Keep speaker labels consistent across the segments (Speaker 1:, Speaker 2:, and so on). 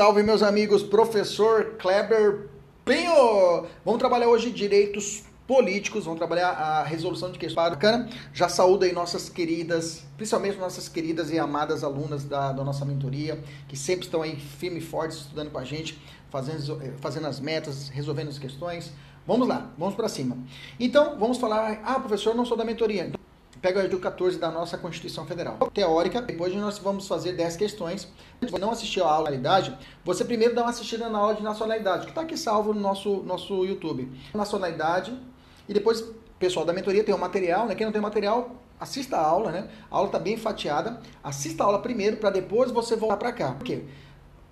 Speaker 1: Salve, meus amigos, professor Kleber Pinho! Vamos trabalhar hoje direitos políticos, vamos trabalhar a resolução de questões bacana. Já saúdo aí nossas queridas, principalmente nossas queridas e amadas alunas da, da nossa mentoria, que sempre estão aí firme e fortes estudando com a gente, fazendo, fazendo as metas, resolvendo as questões. Vamos lá, vamos para cima. Então, vamos falar. Ah, professor, não sou da mentoria. Então, pega o artigo 14 da nossa Constituição Federal. Teórica, depois nós vamos fazer 10 questões. Se você não assistiu a aula de nacionalidade, você primeiro dá uma assistida na aula de nacionalidade, que está aqui salvo no nosso, nosso YouTube. Nacionalidade, e depois, pessoal da mentoria tem o material, né? Quem não tem material, assista a aula, né? A aula está bem fatiada. Assista a aula primeiro, para depois você voltar para cá. Por quê?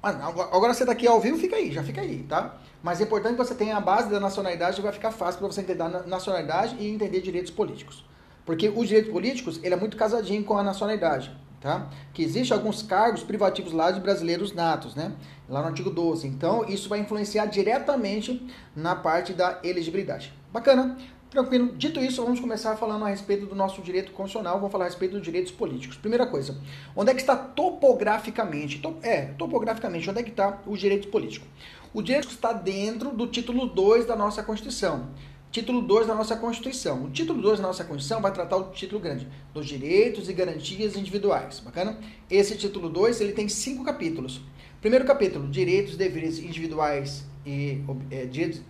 Speaker 1: Agora você está aqui ao vivo, fica aí, já fica aí, tá? Mas é importante que você tenha a base da nacionalidade, vai ficar fácil para você entender a nacionalidade e entender direitos políticos. Porque os direitos políticos, ele é muito casadinho com a nacionalidade, tá? Que existe alguns cargos privativos lá de brasileiros natos, né? Lá no artigo 12. Então, isso vai influenciar diretamente na parte da elegibilidade. Bacana? Tranquilo. Dito isso, vamos começar falando a respeito do nosso direito constitucional, vamos falar a respeito dos direitos políticos. Primeira coisa, onde é que está topograficamente? é, topograficamente, onde é que está o direito político? O direito está dentro do título 2 da nossa Constituição. Título 2 da nossa Constituição. O título 2 da nossa Constituição vai tratar o título grande, dos direitos e garantias individuais. Bacana? Esse título 2, ele tem cinco capítulos. Primeiro capítulo, direitos e deveres individuais e é, direitos,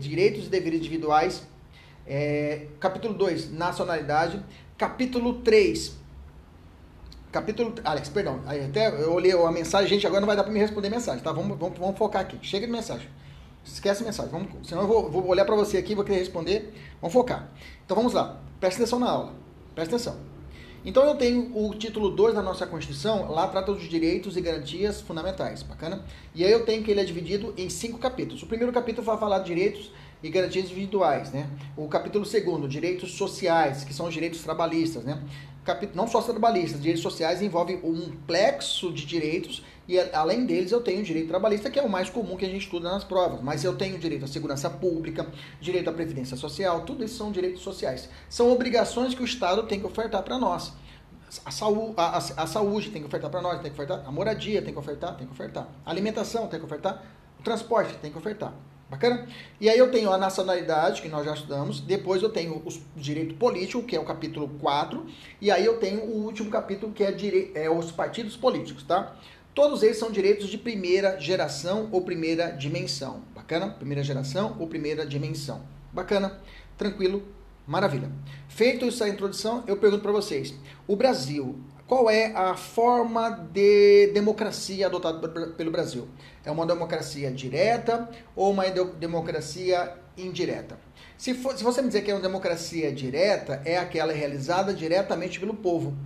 Speaker 1: direitos e deveres individuais. É, capítulo 2, nacionalidade. Capítulo 3, Capítulo. Alex, perdão. Até eu olhei a mensagem, gente, agora não vai dar para me responder mensagem, tá? Vamos, vamos, vamos focar aqui. Chega de mensagem. Esquece a mensagem. Vamos, senão eu vou, vou olhar para você aqui, vou querer responder. Vamos focar. Então vamos lá. Presta atenção na aula. Presta atenção. Então eu tenho o título 2 da nossa Constituição, lá trata dos direitos e garantias fundamentais, bacana? E aí eu tenho que ele é dividido em cinco capítulos. O primeiro capítulo vai falar de direitos e garantias individuais, né? O capítulo segundo, direitos sociais, que são os direitos trabalhistas, né? não só trabalhistas, direitos sociais envolve um plexo de direitos e além deles eu tenho direito trabalhista, que é o mais comum que a gente estuda nas provas, mas eu tenho direito à segurança pública, direito à previdência social, tudo isso são direitos sociais. São obrigações que o Estado tem que ofertar para nós. A, saúde, a, a, saúde tem que ofertar para nós, tem que ofertar. A moradia tem que ofertar, tem que ofertar. A alimentação tem que ofertar. O transporte tem que ofertar. Bacana? E aí eu tenho a nacionalidade, que nós já estudamos, depois eu tenho o direito político, que é o capítulo 4, e aí eu tenho o último capítulo, que é, dire... é os partidos políticos, tá? Todos eles são direitos de primeira geração ou primeira dimensão. Bacana? Primeira geração ou primeira dimensão. Bacana? Tranquilo? Maravilha. Feito essa introdução, eu pergunto para vocês: o Brasil qual é a forma de democracia adotada pelo Brasil? É uma democracia direta ou uma democracia indireta? Se, for, se você me dizer que é uma democracia direta, é aquela realizada diretamente pelo povo.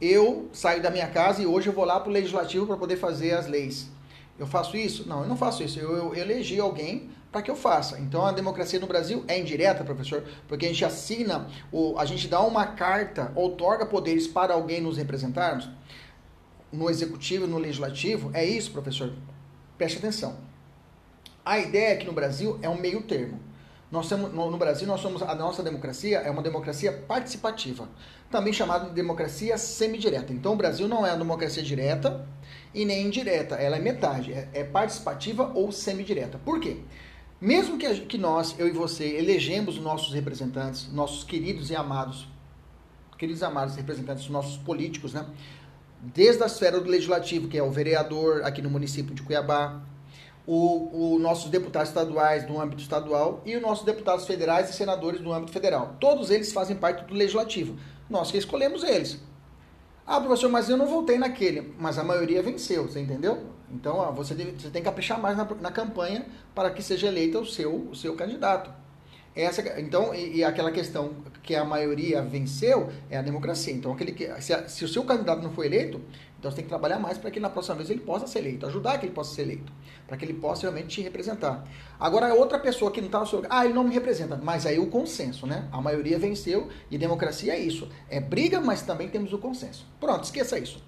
Speaker 1: Eu saio da minha casa e hoje eu vou lá para o legislativo para poder fazer as leis. Eu faço isso? Não, eu não faço isso. Eu, eu elegi alguém para que eu faça. Então a democracia no Brasil é indireta, professor, porque a gente assina, o, a gente dá uma carta, outorga poderes para alguém nos representarmos no executivo, no legislativo. É isso, professor? Preste atenção. A ideia aqui no Brasil é um meio termo. Nós temos, no, no Brasil, nós somos, a nossa democracia é uma democracia participativa, também chamada de democracia semidireta. Então, o Brasil não é uma democracia direta e nem indireta, ela é metade, é, é participativa ou semidireta. Por quê? Mesmo que, que nós, eu e você, elegemos nossos representantes, nossos queridos e amados, queridos e amados representantes, nossos políticos, né? Desde a esfera do legislativo, que é o vereador aqui no município de Cuiabá, o, nossos deputados estaduais no âmbito estadual e os nossos deputados federais e senadores no âmbito federal. Todos eles fazem parte do legislativo. Nós que escolhemos eles. Ah, professor, mas eu não votei naquele. Mas a maioria venceu, você entendeu? Então, ó, você, deve, você tem que caprichar mais na, na campanha para que seja eleito o seu, o seu candidato. Essa, então, e, e, aquela questão que a maioria venceu é a democracia. Então, aquele que, se, se o seu candidato não foi eleito, então você tem que trabalhar mais para que na próxima vez ele possa ser eleito, ajudar que ele possa ser eleito, para que ele possa realmente te representar. Agora, outra pessoa que não está no seu lugar, ah, ele não me representa, mas aí o consenso, né? A maioria venceu e democracia é isso. É briga, mas também temos o consenso. Pronto, esqueça isso.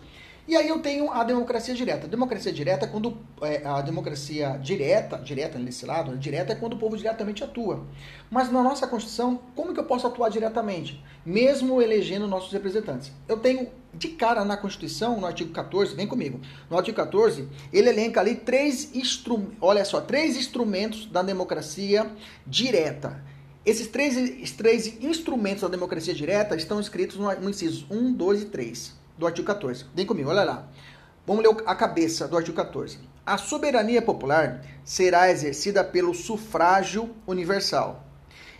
Speaker 1: E aí eu tenho a democracia direta. A democracia direta é quando é, a democracia direta, direta nesse lado, né, direta é quando o povo diretamente atua. Mas na nossa Constituição, como que eu posso atuar diretamente, mesmo elegendo nossos representantes? Eu tenho de cara na Constituição, no artigo 14, vem comigo. No artigo 14, ele elenca ali três instrumentos, olha só, três instrumentos da democracia direta. Esses três, três instrumentos da democracia direta estão escritos no, incisos 1, 2 e 3 do artigo 14. Vem comigo, olha lá. Vamos ler a cabeça do artigo 14. A soberania popular será exercida pelo sufrágio universal.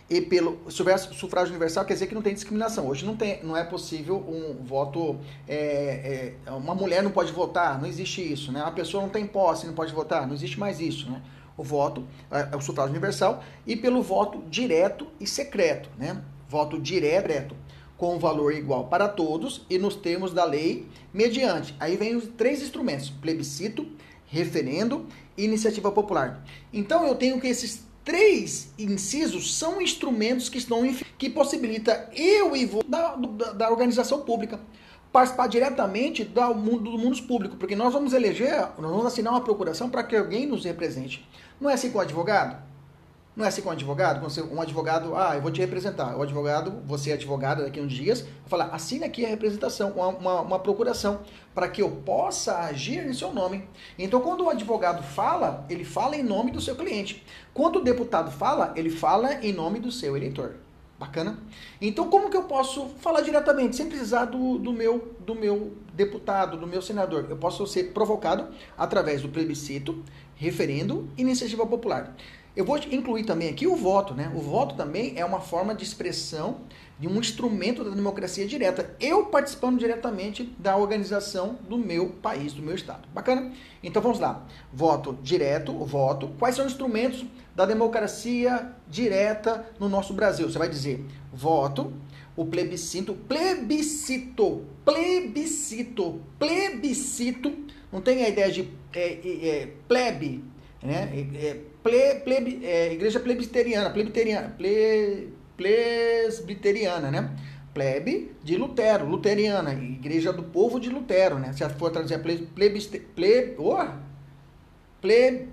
Speaker 1: E pelo sufrágio universal quer dizer que não tem discriminação. Hoje não, tem, não é possível um voto. É, é, uma mulher não pode votar, não existe isso. Né? A pessoa não tem posse, não pode votar, não existe mais isso. Né? O voto é, é o sufrágio universal e pelo voto direto e secreto. Né? Voto direto com valor igual para todos e nos termos da lei, mediante. Aí vem os três instrumentos: plebiscito, referendo e iniciativa popular. Então eu tenho que esses três incisos são instrumentos que estão que possibilita eu e vou da, da, da organização pública participar diretamente do mundo, do mundo público, porque nós vamos eleger, nós vamos assinar uma procuração para que alguém nos represente. Não é assim com o advogado? Não é assim com um advogado? Quando um advogado, ah, eu vou te representar. O advogado, você é advogado daqui a uns dias, vai falar, assina aqui a representação, uma, uma, uma procuração, para que eu possa agir em seu nome. Então, quando o advogado fala, ele fala em nome do seu cliente. Quando o deputado fala, ele fala em nome do seu eleitor. Bacana? Então, como que eu posso falar diretamente, sem precisar do, do, meu, do meu deputado, do meu senador? Eu posso ser provocado através do plebiscito, referendo e iniciativa popular. Eu vou incluir também aqui o voto, né? O voto também é uma forma de expressão de um instrumento da democracia direta. Eu participando diretamente da organização do meu país, do meu estado. Bacana? Então vamos lá. Voto direto, voto. Quais são os instrumentos da democracia direta no nosso Brasil? Você vai dizer voto, o plebiscito, plebiscito, plebiscito, plebiscito. Não tem a ideia de é, é, plebe, né? É, é ple, ple, é, igreja plebisteriana, plebisteriana, ple, né? Plebe de Lutero, luteriana, igreja do povo de Lutero, né? Se for traduzir ple, plebiste, ple, oh, ple,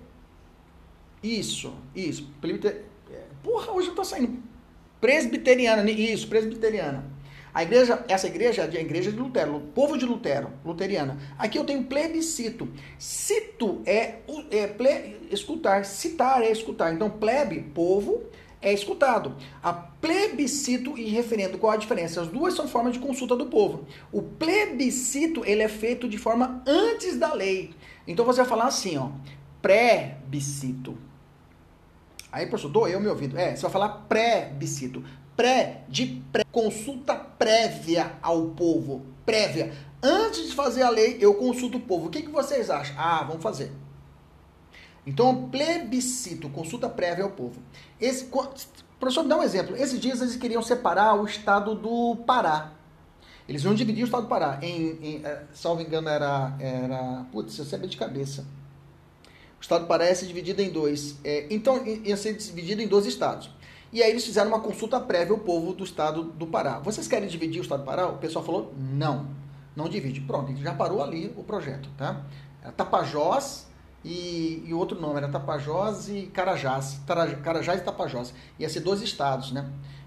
Speaker 1: isso, isso, plebiter, é, porra, hoje não tá saindo, presbiteriana, isso, presbiteriana. A igreja, essa igreja é a igreja de Lutero, o povo de Lutero, luteriana. Aqui eu tenho plebiscito. Cito é, é ple, escutar, citar é escutar. Então, plebe, povo, é escutado. A plebiscito e referendo, qual a diferença? As duas são formas de consulta do povo. O plebiscito, ele é feito de forma antes da lei. Então você vai falar assim, ó, pré-bicito. Aí, professor, dou eu me ouvindo. É, você vai falar pré-bicito pré, de pré, consulta prévia ao povo, prévia. Antes de fazer a lei, eu consulto o povo. O que, que vocês acham? Ah, vamos fazer. Então, plebiscito, consulta prévia ao povo. Esse, professor, me dá um exemplo. Esses dias eles queriam separar o estado do Pará. Eles iam dividir o estado do Pará. Em, em eh, salvo engano, era. era putz, eu sei de cabeça. O estado do Pará ia ser dividido em dois. É, então, ia ser dividido em dois estados. E aí eles fizeram uma consulta prévia ao povo do estado do Pará. Vocês querem dividir o estado do Pará? O pessoal falou, não, não divide. Pronto, já parou ali o projeto, tá? Era Tapajós e, e outro nome, era Tapajós e Carajás. Carajás e Tapajós. Ia ser dois estados, né?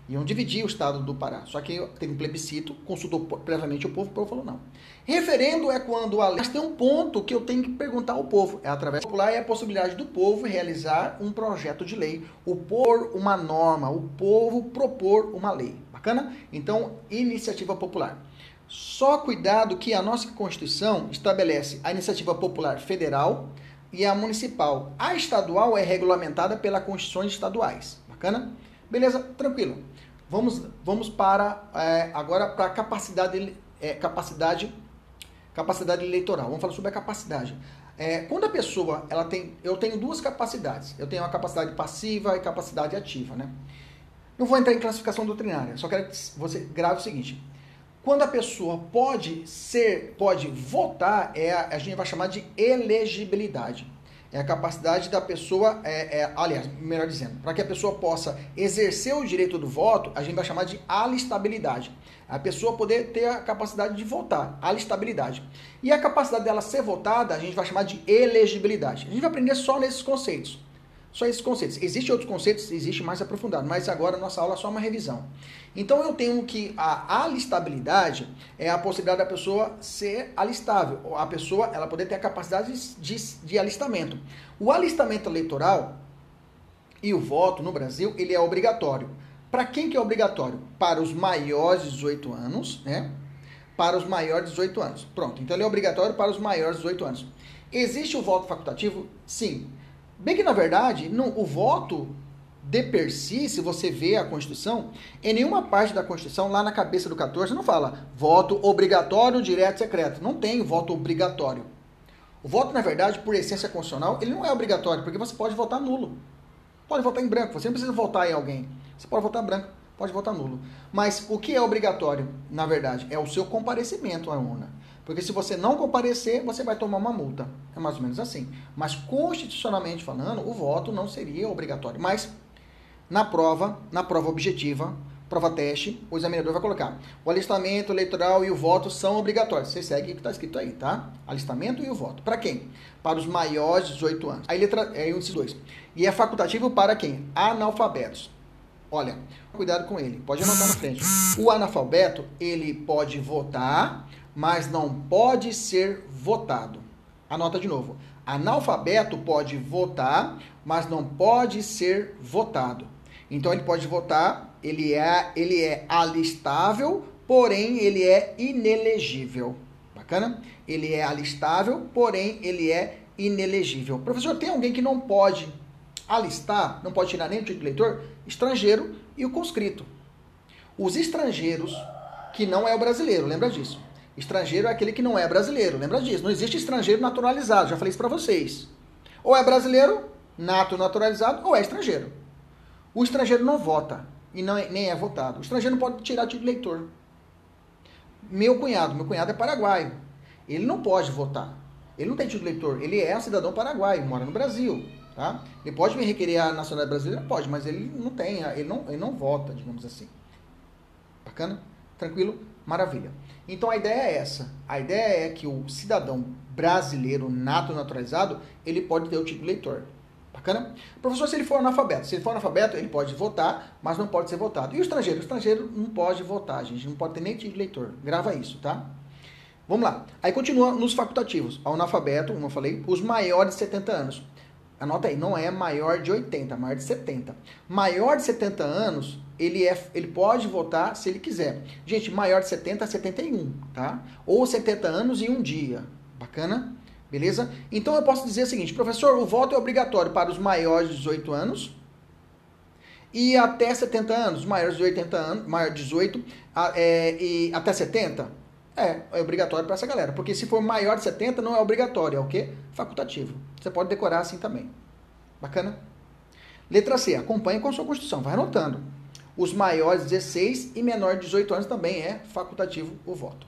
Speaker 1: Iam dividir o estado do Pará. Só que teve um plebiscito, consultou previamente o povo, o povo falou não. Referendo é quando a lei. Mas tem um ponto que eu tenho que perguntar ao povo. É através popular é a possibilidade do povo realizar um projeto de lei, o pôr uma norma, o povo propor uma lei. Bacana? Então, iniciativa popular. Só cuidado que a nossa Constituição estabelece a iniciativa popular federal, e a municipal. A estadual é regulamentada pelas constituições estaduais. Bacana? Beleza? Tranquilo. Vamos, vamos para é, agora para a capacidade, é, capacidade, capacidade eleitoral. Vamos falar sobre a capacidade. É, quando a pessoa ela tem, eu tenho duas capacidades. Eu tenho a capacidade passiva e capacidade ativa, né? Não vou entrar em classificação doutrinária. Só quero que você grave o seguinte: quando a pessoa pode ser, pode votar, é a, a gente vai chamar de elegibilidade. É a capacidade da pessoa, é, é, aliás, melhor dizendo, para que a pessoa possa exercer o direito do voto, a gente vai chamar de alistabilidade. A pessoa poder ter a capacidade de votar, alistabilidade. E a capacidade dela ser votada, a gente vai chamar de elegibilidade. A gente vai aprender só nesses conceitos. Só esses conceitos. Existem outros conceitos, existe mais aprofundado, mas agora nossa aula é só uma revisão. Então eu tenho que a alistabilidade é a possibilidade da pessoa ser alistável, a pessoa ela poder ter a capacidade de, de alistamento. O alistamento eleitoral e o voto no Brasil, ele é obrigatório. Para quem que é obrigatório? Para os maiores de 18 anos, né? Para os maiores de 18 anos. Pronto, então ele é obrigatório para os maiores de 18 anos. Existe o voto facultativo? Sim. Bem que, na verdade, o voto de per si, se você vê a Constituição, em nenhuma parte da Constituição, lá na cabeça do 14, não fala voto obrigatório, direto, secreto. Não tem voto obrigatório. O voto, na verdade, por essência constitucional, ele não é obrigatório, porque você pode votar nulo. Pode votar em branco, você não precisa votar em alguém. Você pode votar branco, pode votar nulo. Mas o que é obrigatório, na verdade, é o seu comparecimento à urna. Porque se você não comparecer, você vai tomar uma multa. É mais ou menos assim. Mas constitucionalmente falando, o voto não seria obrigatório. Mas na prova, na prova objetiva, prova teste, o examinador vai colocar o alistamento eleitoral e o voto são obrigatórios. Você segue o que está escrito aí, tá? Alistamento e o voto. Para quem? Para os maiores de 18 anos. Aí letra é índice 2. E é facultativo para quem? Analfabetos. Olha, cuidado com ele. Pode anotar na frente. O analfabeto, ele pode votar mas não pode ser votado. Anota de novo. Analfabeto pode votar, mas não pode ser votado. Então ele pode votar, ele é, ele é alistável, porém ele é inelegível. Bacana? Ele é alistável, porém ele é inelegível. Professor, tem alguém que não pode alistar, não pode tirar nem o título de eleitor? Estrangeiro e o conscrito. Os estrangeiros, que não é o brasileiro, lembra disso. Estrangeiro é aquele que não é brasileiro. Lembra disso? Não existe estrangeiro naturalizado. Já falei isso para vocês. Ou é brasileiro, nato naturalizado, ou é estrangeiro. O estrangeiro não vota e não é, nem é votado. O estrangeiro não pode tirar título de eleitor. Meu cunhado, meu cunhado é paraguaio. Ele não pode votar. Ele não tem título de eleitor. Ele é cidadão paraguaio, mora no Brasil. Tá? Ele pode me requerer a nacionalidade brasileira? Pode, mas ele não tem, ele não, ele não vota, digamos assim. Bacana? Tranquilo? Maravilha. Então a ideia é essa. A ideia é que o cidadão brasileiro nato naturalizado, ele pode ter o título de eleitor. Bacana? Professor, se ele for analfabeto, se ele for analfabeto, ele pode votar, mas não pode ser votado. E o estrangeiro? O estrangeiro não pode votar, gente. Não pode ter nem título de eleitor. Grava isso, tá? Vamos lá. Aí continua nos facultativos. O analfabeto, como eu falei, os maiores de 70 anos. Anota aí, não é maior de 80, maior de 70. Maior de 70 anos, ele, é, ele pode votar se ele quiser. Gente, maior de 70 a 71, tá? Ou 70 anos e um dia. Bacana? Beleza? Então eu posso dizer o seguinte, professor, o voto é obrigatório para os maiores de 18 anos e até 70 anos, maiores de 80 anos, maior de 18 é, e até 70. É, é obrigatório para essa galera. Porque se for maior de 70, não é obrigatório, é o quê? Facultativo. Você pode decorar assim também. Bacana? Letra C, acompanhe com a sua Constituição, vai anotando. Os maiores 16 e menor de 18 anos também é facultativo o voto.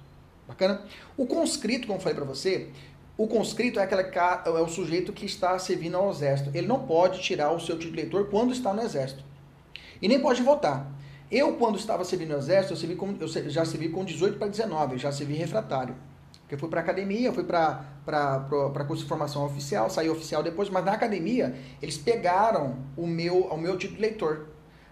Speaker 1: Bacana? O conscrito, como eu falei para você, o conscrito é, aquela, é o sujeito que está servindo ao exército. Ele não pode tirar o seu título de eleitor quando está no exército. E nem pode votar. Eu, quando estava servindo no exército, eu, servi com, eu já servi com 18 para 19, já servi refratário. Porque eu fui para academia, fui para curso de formação oficial, saí oficial depois, mas na academia eles pegaram o meu, o meu título de leitor.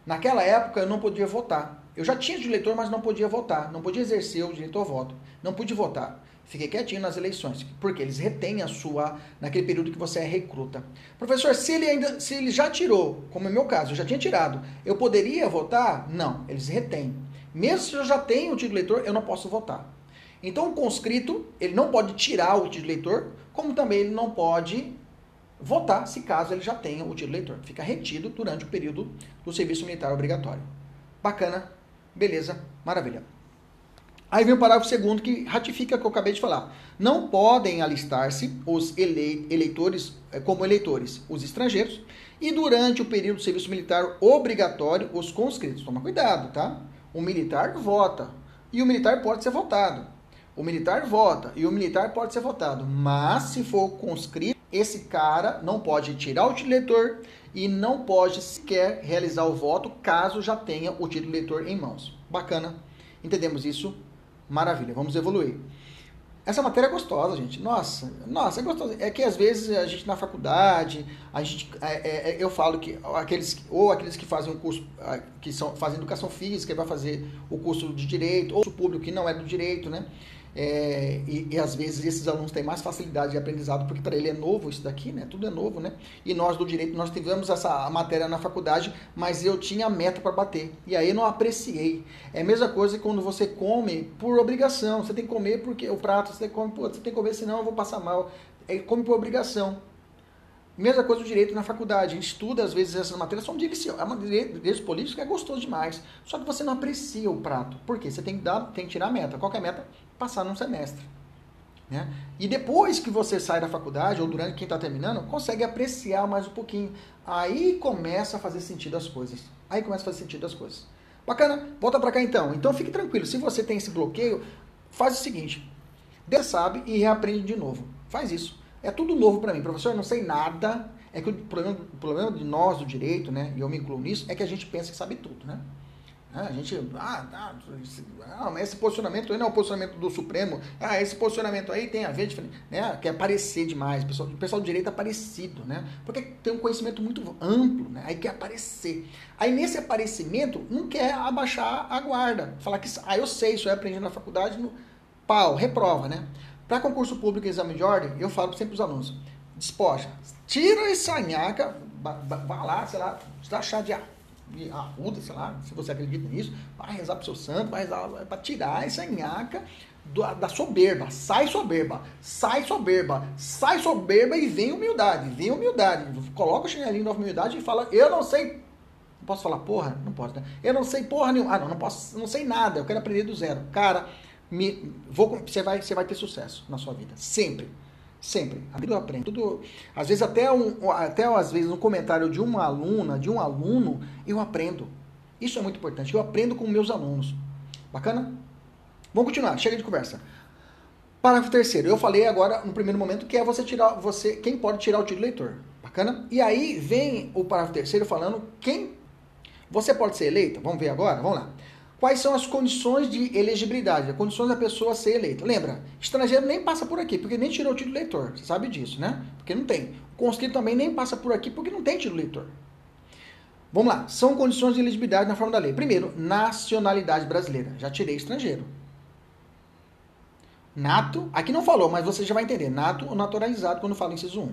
Speaker 1: Naquela época eu não podia votar. Eu já tinha de leitor, mas não podia votar, não podia exercer o direito ao voto, não pude votar. Fiquei quietinho nas eleições, porque eles retêm a sua naquele período que você é recruta. Professor, se ele ainda se ele já tirou, como é meu caso, eu já tinha tirado, eu poderia votar? Não, eles retêm. Mesmo se eu já tenho o título eleitor, eu não posso votar. Então o conscrito, ele não pode tirar o título eleitor, como também ele não pode votar se caso ele já tenha o título eleitor. Fica retido durante o período do serviço militar obrigatório. Bacana, beleza, maravilha. Aí vem o parágrafo segundo que ratifica o que eu acabei de falar. Não podem alistar-se os eleitores eh, como eleitores, os estrangeiros, e durante o período do serviço militar obrigatório, os conscritos. Toma cuidado, tá? O militar vota e o militar pode ser votado. O militar vota e o militar pode ser votado, mas se for conscrito, esse cara não pode tirar o título eleitor e não pode sequer realizar o voto caso já tenha o título eleitor em mãos. Bacana? Entendemos isso? Maravilha, vamos evoluir. Essa matéria é gostosa, gente. Nossa, nossa, é gostosa. É que às vezes a gente na faculdade, a gente, é, é, é eu falo que aqueles ou aqueles que fazem um curso, que são fazem educação física, vai fazer o curso de direito, ou o público que não é do direito, né? É, e, e, às vezes esses alunos têm mais facilidade de aprendizado, porque para ele é novo isso daqui, né? Tudo é novo, né? E nós do direito, nós tivemos essa matéria na faculdade, mas eu tinha meta para bater. E aí não apreciei. É a mesma coisa quando você come por obrigação. Você tem que comer porque o prato, você que comer, pô, você tem que comer, senão eu vou passar mal. É, come por obrigação. Mesma coisa do direito na faculdade. A gente estuda, às vezes, essas matérias são deliciosas. É direito político é gostoso demais. Só que você não aprecia o prato. Por quê? Você tem que, dar, tem que tirar a meta. Qual é a meta? Passar num semestre. Né? E depois que você sai da faculdade, ou durante quem está terminando, consegue apreciar mais um pouquinho. Aí começa a fazer sentido as coisas. Aí começa a fazer sentido as coisas. Bacana? Volta para cá então. Então fique tranquilo. Se você tem esse bloqueio, faz o seguinte. Deus sabe e reaprende de novo. Faz isso. É tudo novo para mim. Professor, eu não sei nada. É que o problema, o problema de nós, do direito, né, e eu me incluo nisso, é que a gente pensa que sabe tudo, né? É, a gente, ah, tá, ah, mas esse posicionamento aí não é o posicionamento do Supremo. Ah, esse posicionamento aí tem a ver, né? Quer aparecer demais. O pessoal, pessoal do direito é parecido, né? Porque tem um conhecimento muito amplo, né? Aí quer aparecer. Aí nesse aparecimento, não quer abaixar a guarda. Falar que, ah, eu sei, isso eu aprendi na faculdade, no pau, reprova, né? Para concurso público e exame de ordem, eu falo sempre os alunos: despoja, tira essa nhaca, vai lá, sei lá, chá de arruda, sei lá, se você acredita nisso, vai rezar para o seu santo, vai rezar para tirar essa nhaca da soberba. Sai soberba, sai soberba, sai soberba e vem humildade, vem humildade. Coloca o chinelinho da humildade e fala: Eu não sei. Não posso falar porra? Não posso, né? Eu não sei porra nenhuma. Ah, não, não posso, não sei nada, eu quero aprender do zero. Cara me, vou, você, vai, você vai ter sucesso na sua vida. Sempre. Sempre. Tudo eu aprendo. Tudo, às vezes, até, um, até às vezes, um comentário de uma aluna, de um aluno, eu aprendo. Isso é muito importante. Eu aprendo com meus alunos. Bacana? Vamos continuar. Chega de conversa. Parágrafo terceiro. Eu falei agora, no primeiro momento, que é você tirar, você, quem pode tirar o título leitor. Bacana? E aí vem o parágrafo terceiro falando quem você pode ser eleito. Vamos ver agora? Vamos lá. Quais são as condições de elegibilidade, as condições da pessoa ser eleita? Lembra, estrangeiro nem passa por aqui, porque nem tirou o título eleitor. Você sabe disso, né? Porque não tem. O conscrito também nem passa por aqui, porque não tem título eleitor. Vamos lá. São condições de elegibilidade na forma da lei. Primeiro, nacionalidade brasileira. Já tirei estrangeiro. Nato, aqui não falou, mas você já vai entender. Nato ou naturalizado quando fala inciso 1.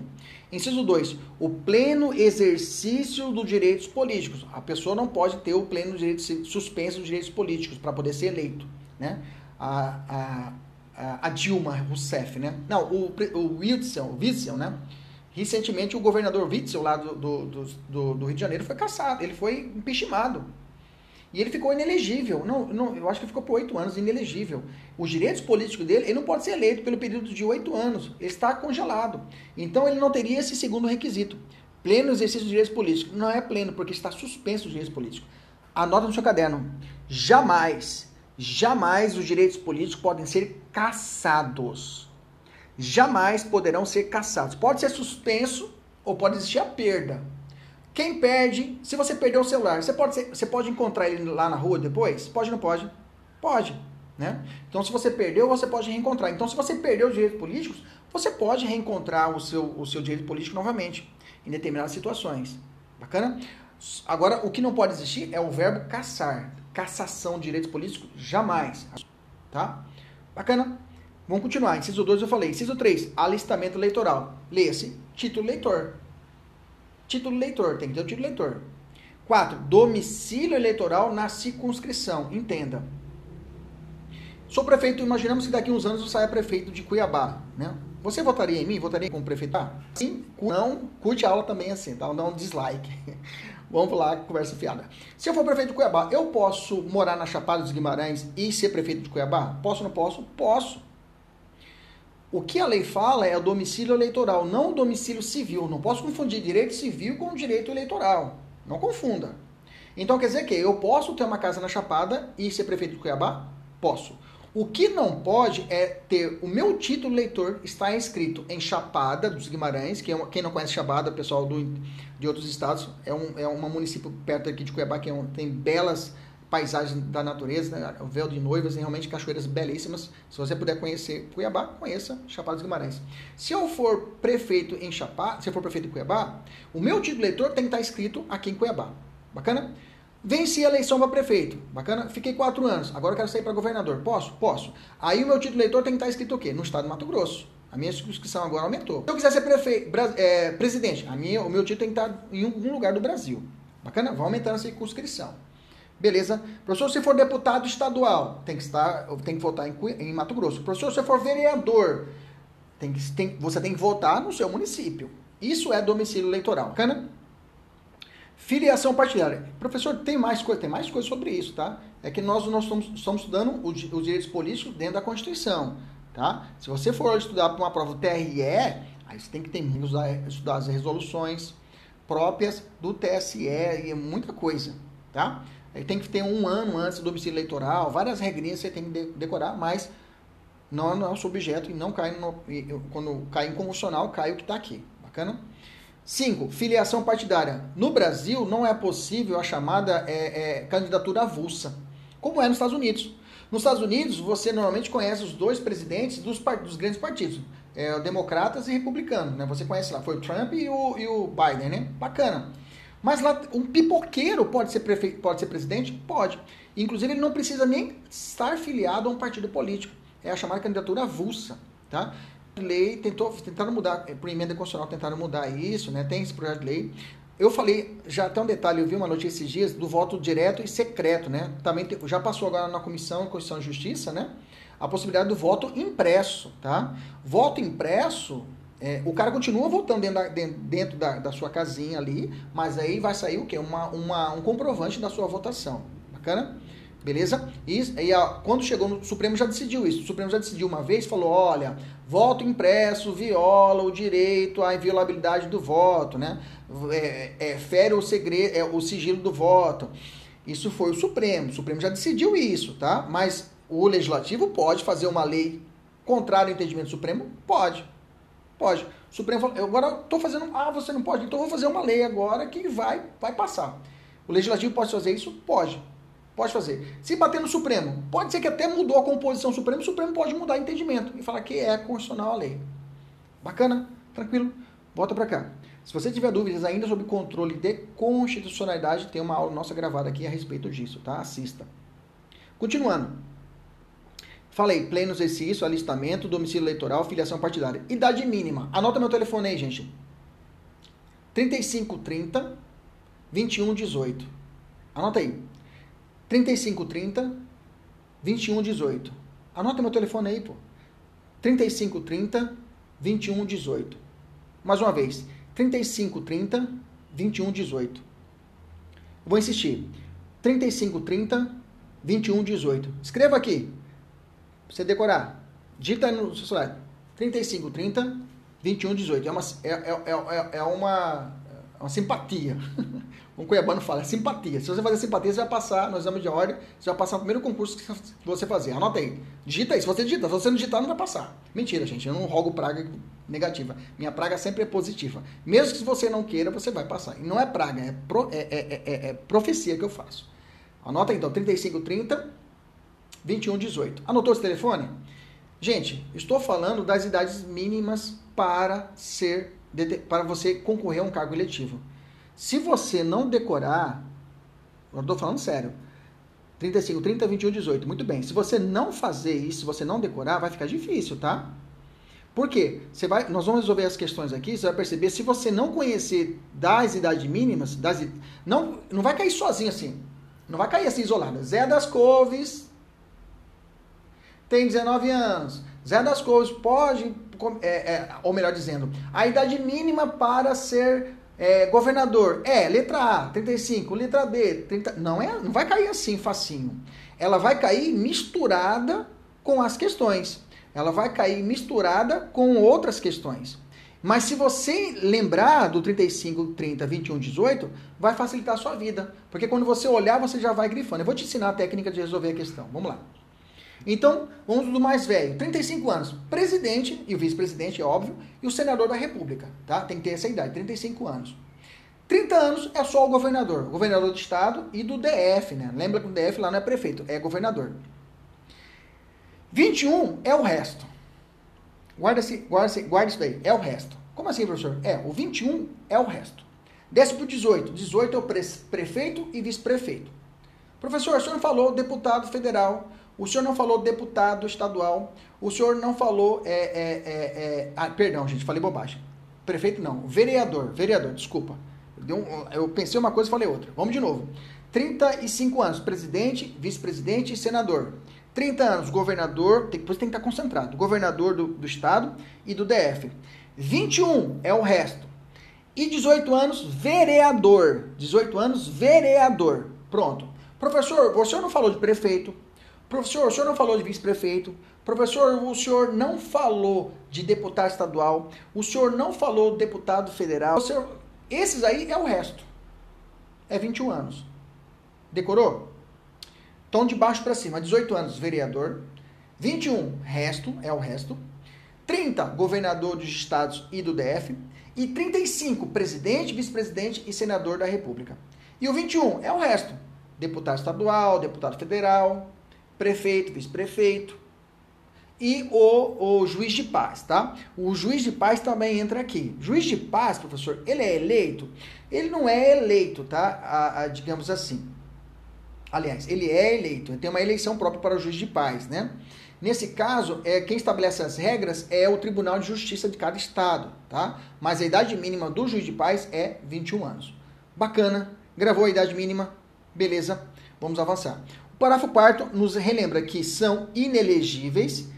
Speaker 1: Inciso 2, o pleno exercício dos direitos políticos. A pessoa não pode ter o pleno direito suspenso dos direitos políticos para poder ser eleito, né? A, a, a, Dilma Rousseff, né? Não, o, o Witzel, Witzel, né? Recentemente o governador Witzel lá do, do, do, do Rio de Janeiro foi caçado, ele foi impeachmentado e ele ficou inelegível. Não, não, eu acho que ficou por oito anos inelegível. Os direitos políticos dele, ele não pode ser eleito pelo período de oito anos. Ele está congelado. Então ele não teria esse segundo requisito. Pleno exercício de direitos políticos. Não é pleno, porque está suspenso os direitos políticos. Anota no seu caderno. Jamais, jamais os direitos políticos podem ser cassados. Jamais poderão ser cassados. Pode ser suspenso ou pode existir a perda. Quem perde, se você perdeu o celular, você pode, você pode encontrar ele lá na rua depois? Pode ou não pode? Pode. Né? Então, se você perdeu, você pode reencontrar. Então, se você perdeu os direitos políticos, você pode reencontrar o seu, o seu direito político novamente, em determinadas situações. Bacana? Agora, o que não pode existir é o verbo caçar. Cassação de direitos políticos, jamais. Tá? Bacana? Vamos continuar. Inciso 2 eu falei. Inciso 3, alistamento eleitoral. Leia-se título eleitor. Título eleitor, tem que ter o título eleitor. 4. Domicílio eleitoral na circunscrição. Entenda. Sou prefeito, imaginamos que daqui a uns anos eu saia prefeito de Cuiabá, né? Você votaria em mim? Votaria como prefeito? Ah, sim, não, curte a aula também assim, tá? Dá um dislike. Vamos lá, conversa fiada. Se eu for prefeito de Cuiabá, eu posso morar na Chapada dos Guimarães e ser prefeito de Cuiabá? Posso ou não posso? Posso. O que a lei fala é o domicílio eleitoral, não o domicílio civil. Não posso confundir direito civil com direito eleitoral. Não confunda. Então quer dizer que eu posso ter uma casa na Chapada e ser prefeito de Cuiabá? Posso. O que não pode é ter o meu título eleitor está inscrito em Chapada dos Guimarães, que é quem não conhece Chapada, pessoal do, de outros estados, é um, é município perto aqui de Cuiabá que é um, tem belas paisagens da natureza, né? o véu de noivas, realmente cachoeiras belíssimas. Se você puder conhecer Cuiabá, conheça Chapada dos Guimarães. Se eu for prefeito em Chapada, se eu for prefeito em Cuiabá, o meu título eleitor tem que estar escrito aqui em Cuiabá. Bacana? Venci a eleição para prefeito. Bacana? Fiquei quatro anos. Agora eu quero sair para governador. Posso? Posso. Aí o meu título eleitor tem que estar escrito o quê? No estado de Mato Grosso. A minha inscrição agora aumentou. Se eu quiser ser prefeito, é, presidente, a minha, o meu título tem que estar em algum lugar do Brasil. Bacana? Vai aumentando essa circunscrição. Beleza? Professor, se for deputado estadual, tem que estar, tem que votar em, em Mato Grosso. Professor, se for vereador, tem que, tem, você tem que votar no seu município. Isso é domicílio eleitoral. Bacana? Filiação partidária. Professor, tem mais coisa, tem mais coisa sobre isso, tá? É que nós, nós estamos, estamos estudando os, os, direitos políticos dentro da Constituição, tá? Se você for estudar para uma prova do TRE, aí você tem que ter, estudar, as resoluções próprias do TSE e muita coisa, tá? Aí tem que ter um ano antes do domicílio eleitoral, várias regrinhas você tem que decorar, mas não é nosso objeto e não cai no, quando cai em convencional, cai o que está aqui. Bacana? 5. Filiação partidária. No Brasil, não é possível a chamada é, é, candidatura avulsa, como é nos Estados Unidos. Nos Estados Unidos, você normalmente conhece os dois presidentes dos, dos grandes partidos, é, democratas e republicanos. Né? Você conhece lá, foi o Trump e o, e o Biden, né? Bacana. Mas lá, um pipoqueiro pode ser, prefe... pode ser presidente? Pode. Inclusive, ele não precisa nem estar filiado a um partido político. É a chamada candidatura avulsa, tá? lei tentou, tentaram mudar, por emenda constitucional tentaram mudar isso, né? Tem esse projeto de lei. Eu falei, já até um detalhe, eu vi uma notícia esses dias do voto direto e secreto, né? Também te, já passou agora na Comissão Constituição e Justiça, né? A possibilidade do voto impresso, tá? Voto impresso, é, o cara continua votando dentro, da, dentro da, da, sua casinha ali, mas aí vai sair o quê? Uma, uma, um comprovante da sua votação. Bacana? Beleza? E, e a, quando chegou no Supremo já decidiu isso. O Supremo já decidiu uma vez, falou: olha, voto impresso viola o direito à inviolabilidade do voto, né? É, é, fere o segredo, é, o sigilo do voto. Isso foi o Supremo. O Supremo já decidiu isso, tá? Mas o Legislativo pode fazer uma lei contrária ao entendimento do Supremo? Pode. Pode. O Supremo falou, eu agora estou fazendo. Ah, você não pode, então vou fazer uma lei agora que vai, vai passar. O Legislativo pode fazer isso? Pode. Pode fazer. Se bater no Supremo, pode ser que até mudou a composição do Supremo, o Supremo pode mudar entendimento e falar que é constitucional a lei. Bacana? Tranquilo? Volta para cá. Se você tiver dúvidas ainda sobre controle de constitucionalidade, tem uma aula nossa gravada aqui a respeito disso, tá? Assista. Continuando. Falei, pleno exercício, alistamento, domicílio eleitoral, filiação partidária. Idade mínima. Anota meu telefone aí, gente. 3530 2118. Anota aí. 3530 2118. Anota meu telefone aí, pô. 3530 2118. Mais uma vez. 3530 2118. Vou insistir. 3530 2118. Escreva aqui. Você decorar. Digita no seu celular. 3530 2118. É uma, é, é, é, é uma, é uma simpatia. um cuiabano fala, é simpatia. Se você fazer simpatia, você vai passar no exame de ordem, você vai passar no primeiro concurso que você fazer. Anota aí. Digita aí. Se você digitar, se você não digitar, não vai passar. Mentira, gente. Eu não rogo praga negativa. Minha praga sempre é positiva. Mesmo que você não queira, você vai passar. E não é praga, é, pro, é, é, é, é profecia que eu faço. Anota aí, então, 3530 2118. Anotou esse telefone? Gente, estou falando das idades mínimas para ser para você concorrer a um cargo eletivo. Se você não decorar, eu estou falando sério, 35, 30, 21, 18, muito bem. Se você não fazer isso, se você não decorar, vai ficar difícil, tá? Por quê? Você vai, nós vamos resolver as questões aqui, você vai perceber, se você não conhecer das idades mínimas, das, não, não vai cair sozinho assim. Não vai cair assim isolado. Zé das Couves tem 19 anos. Zé das Couves pode é, é, ou melhor dizendo, a idade mínima para ser é, governador é letra A, 35, letra B, 30. Não, é, não vai cair assim facinho. Ela vai cair misturada com as questões. Ela vai cair misturada com outras questões. Mas se você lembrar do 35, 30, 21, 18, vai facilitar a sua vida. Porque quando você olhar, você já vai grifando. Eu vou te ensinar a técnica de resolver a questão. Vamos lá. Então, vamos do mais velho, 35 anos, presidente e vice-presidente, é óbvio, e o senador da República, tá? Tem que ter essa idade, 35 anos. 30 anos é só o governador, governador do estado e do DF, né? Lembra que o DF lá não é prefeito, é governador. 21 é o resto. Guarda, -se, guarda, -se, guarda isso daí, é o resto. Como assim, professor? É, o 21 é o resto. Desce para o 18. 18 é o prefeito e vice-prefeito. Professor, o senhor falou deputado federal, o senhor não falou deputado estadual, o senhor não falou. É, é, é, ah, perdão, gente, falei bobagem. Prefeito não, vereador, vereador, desculpa. Eu, um, eu pensei uma coisa e falei outra. Vamos de novo. 35 anos, presidente, vice-presidente e senador. 30 anos, governador, tem, depois tem que estar concentrado, governador do, do estado e do DF. 21 é o resto. E 18 anos, vereador. 18 anos, vereador. Pronto. Professor, senhor não falou de prefeito. Professor, o senhor não falou de vice-prefeito. Professor, o senhor não falou de deputado estadual. O senhor não falou de deputado federal. Senhor... Esses aí é o resto. É 21 anos. Decorou? Então, de baixo para cima, 18 anos, vereador. 21, resto, é o resto. 30, governador dos estados e do DF. E 35, presidente, vice-presidente e senador da República. E o 21 é o resto. Deputado estadual, deputado federal, prefeito, vice-prefeito. E o, o juiz de paz, tá? O juiz de paz também entra aqui. Juiz de paz, professor, ele é eleito? Ele não é eleito, tá? A, a, digamos assim. Aliás, ele é eleito, tem uma eleição própria para o juiz de paz, né? Nesse caso, é, quem estabelece as regras é o Tribunal de Justiça de cada estado, tá? Mas a idade mínima do juiz de paz é 21 anos. Bacana, gravou a idade mínima, beleza, vamos avançar. Parágrafo 4 nos relembra que são inelegíveis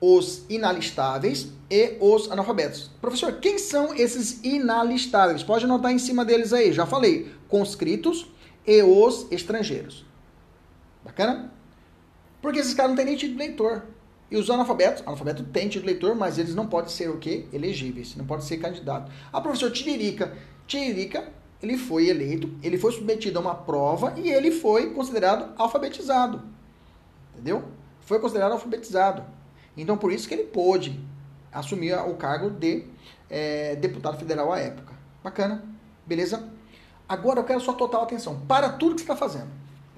Speaker 1: os inalistáveis e os analfabetos. Professor, quem são esses inalistáveis? Pode anotar em cima deles aí, já falei. Conscritos e os estrangeiros. Bacana? Porque esses caras não têm nem título de eleitor. E os analfabetos, analfabeto tem título de eleitor, mas eles não podem ser o quê? Elegíveis, não podem ser candidato. A professor Tiririca, Tiririca, ele foi eleito, ele foi submetido a uma prova e ele foi considerado alfabetizado. Entendeu? Foi considerado alfabetizado. Então, por isso que ele pôde assumir o cargo de é, deputado federal à época. Bacana? Beleza? Agora eu quero sua total atenção para tudo que você está fazendo.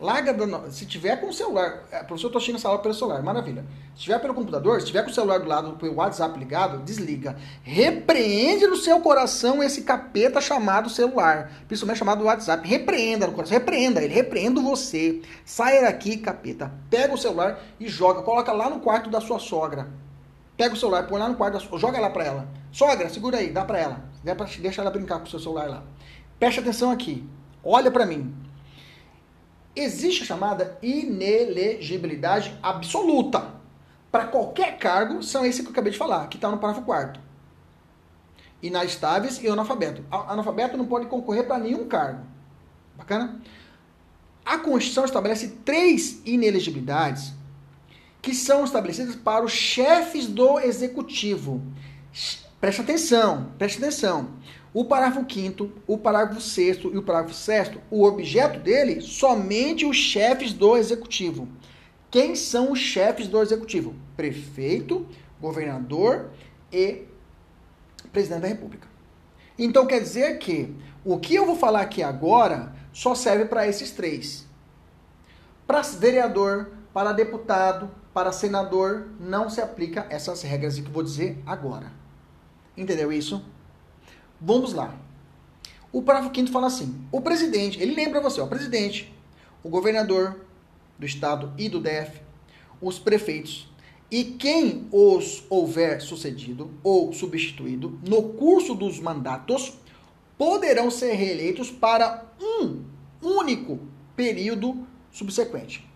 Speaker 1: Larga do, se tiver com o celular, é, professor, eu tô assistindo essa aula pelo celular, maravilha. Se tiver pelo computador, se tiver com o celular do lado, o WhatsApp ligado, desliga. Repreende no seu coração esse capeta chamado celular, principalmente chamado WhatsApp. Repreenda no coração, repreenda ele, repreendo você. Saia daqui, capeta. Pega o celular e joga, coloca lá no quarto da sua sogra. Pega o celular, põe lá no quarto da sua, joga lá pra ela. Sogra, segura aí, dá pra ela. Deixa ela brincar com o seu celular lá. Preste atenção aqui. Olha para mim existe a chamada inelegibilidade absoluta. Para qualquer cargo, são esses que eu acabei de falar, que está no parágrafo 4 Inalistáveis e analfabeto. Analfabeto não pode concorrer para nenhum cargo. Bacana? A Constituição estabelece três inelegibilidades que são estabelecidas para os chefes do executivo. Preste atenção, preste atenção. O parágrafo 5 o parágrafo 6 e o parágrafo 7 o objeto dele, somente os chefes do executivo. Quem são os chefes do executivo? Prefeito, governador e presidente da República. Então quer dizer que o que eu vou falar aqui agora só serve para esses três. Para vereador, para deputado, para senador, não se aplica essas regras que vou dizer agora. Entendeu isso? Vamos lá. O parágrafo 5 fala assim: o presidente, ele lembra você, o presidente, o governador do estado e do DF, os prefeitos e quem os houver sucedido ou substituído no curso dos mandatos poderão ser reeleitos para um único período subsequente.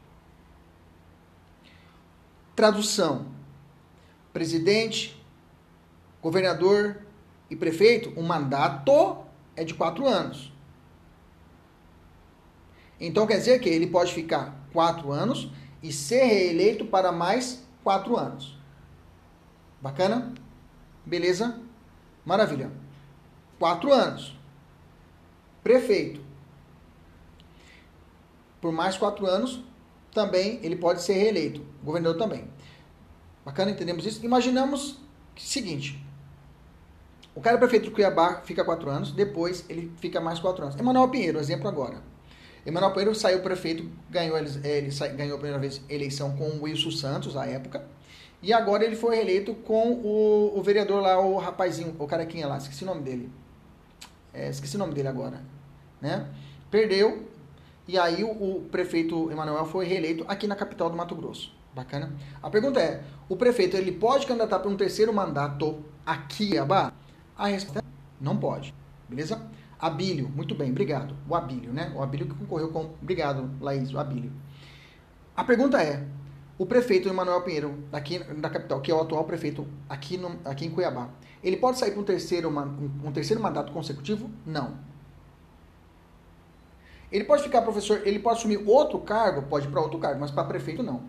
Speaker 1: Tradução: presidente, Governador e prefeito, o mandato é de quatro anos. Então quer dizer que ele pode ficar quatro anos e ser reeleito para mais quatro anos. Bacana? Beleza? Maravilha. Quatro anos. Prefeito. Por mais quatro anos, também ele pode ser reeleito. Governador também. Bacana, entendemos isso? Imaginamos o seguinte. O cara é prefeito de Cuiabá fica quatro anos, depois ele fica mais quatro anos. Emanuel Pinheiro, exemplo agora. Emanuel Pinheiro saiu prefeito, ganhou, ele, ele ganhou a primeira vez eleição com o Wilson Santos, à época. E agora ele foi reeleito com o, o vereador lá, o rapazinho, o carequinha lá, esqueci o nome dele. É, esqueci o nome dele agora. Né? Perdeu, e aí o, o prefeito Emanuel foi reeleito aqui na capital do Mato Grosso. Bacana? A pergunta é, o prefeito ele pode candidatar para um terceiro mandato aqui Abá? A resposta é não pode. Beleza? Abílio, muito bem, obrigado. O Abílio, né? O Abílio que concorreu com. Obrigado, Laís, o Abílio. A pergunta é: o prefeito Emanuel Pinheiro, aqui da capital, que é o atual prefeito aqui, no, aqui em Cuiabá, ele pode sair para um terceiro, um, um terceiro mandato consecutivo? Não. Ele pode ficar professor, ele pode assumir outro cargo, pode para outro cargo, mas para prefeito não.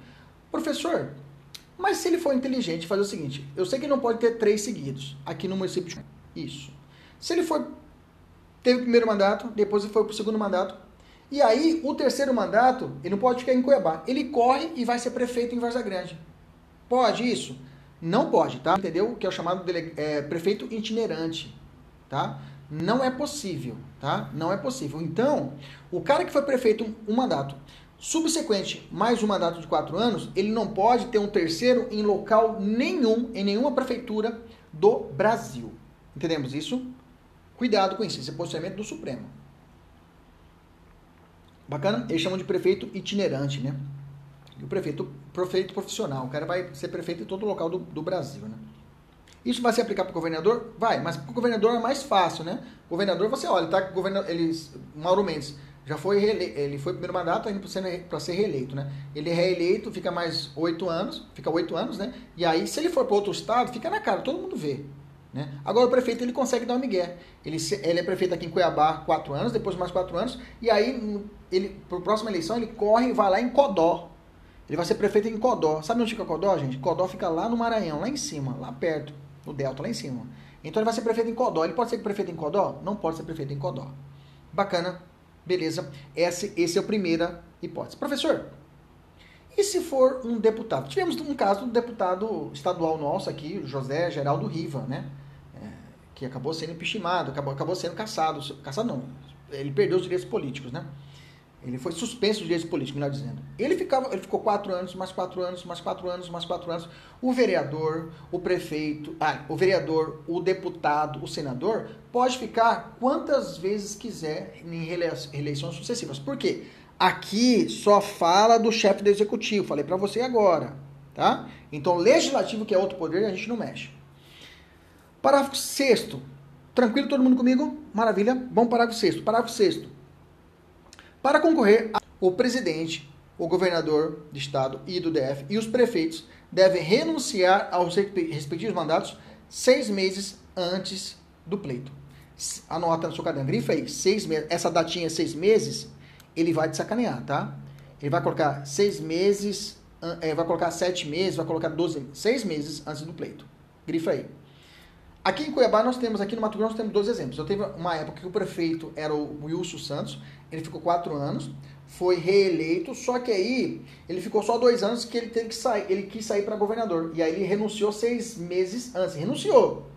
Speaker 1: Professor, mas se ele for inteligente, fazer o seguinte: eu sei que não pode ter três seguidos aqui no município. Isso. Se ele for. Teve o primeiro mandato, depois ele foi para o segundo mandato, e aí, o terceiro mandato, ele não pode ficar em Cuiabá. Ele corre e vai ser prefeito em Varza Grande. Pode isso? Não pode, tá? Entendeu? Que é o chamado dele, é, prefeito itinerante, tá? Não é possível, tá? Não é possível. Então, o cara que foi prefeito um, um mandato subsequente, mais um mandato de quatro anos, ele não pode ter um terceiro em local nenhum, em nenhuma prefeitura do Brasil. Entendemos isso? Cuidado com isso, esse é posicionamento do Supremo. Bacana? Eles chamam de prefeito itinerante, né? E o prefeito, prefeito profissional. O cara vai ser prefeito em todo local do, do Brasil, né? Isso vai se aplicar para o governador? Vai, mas para o governador é mais fácil, né? O governador, você olha, tá? Governador, eles, Mauro Mendes já foi ele foi primeiro mandato, indo para ser reeleito, né? Ele é reeleito, fica mais oito anos, fica oito anos, né? E aí, se ele for para outro estado, fica na cara, todo mundo vê. Né? Agora o prefeito ele consegue dar um migué. Ele, ele é prefeito aqui em Cuiabá quatro anos, depois mais quatro anos, e aí ele para a próxima eleição ele corre e vai lá em Codó. Ele vai ser prefeito em Codó. Sabe onde fica Codó, gente? Codó fica lá no Maranhão, lá em cima, lá perto, no Delta, lá em cima. Então ele vai ser prefeito em Codó. Ele pode ser prefeito em Codó? Não pode ser prefeito em Codó. Bacana, beleza. Esse, esse é a primeira hipótese. Professor, e se for um deputado? Tivemos um caso do deputado estadual nosso aqui, José Geraldo Riva, né? Que acabou sendo impeachmentado, acabou, acabou sendo caçado. Caçado não, ele perdeu os direitos políticos, né? Ele foi suspenso dos direitos políticos, melhor dizendo. Ele, ficava, ele ficou quatro anos, mais quatro anos, mais quatro anos, mais quatro anos. O vereador, o prefeito, ah, o vereador, o deputado, o senador, pode ficar quantas vezes quiser em reeleições sucessivas. Por quê? Aqui só fala do chefe do executivo, falei para você agora, tá? Então, legislativo, que é outro poder, a gente não mexe. Parágrafo 6 Tranquilo todo mundo comigo? Maravilha. Bom parágrafo 6 Parágrafo 6 Para concorrer, o presidente, o governador de estado e do DF e os prefeitos devem renunciar aos respectivos mandatos seis meses antes do pleito. Anota na sua caderno, grifa aí, seis meses, essa datinha seis meses, ele vai te sacanear, tá? Ele vai colocar seis meses, é, vai colocar sete meses, vai colocar doze, seis meses antes do pleito. Grifa aí. Aqui em Cuiabá nós temos, aqui no Mato Grosso, temos dois exemplos. Eu teve uma época que o prefeito era o Wilson Santos, ele ficou quatro anos, foi reeleito, só que aí ele ficou só dois anos que ele teve que sair, ele quis sair para governador. E aí ele renunciou seis meses antes. Renunciou.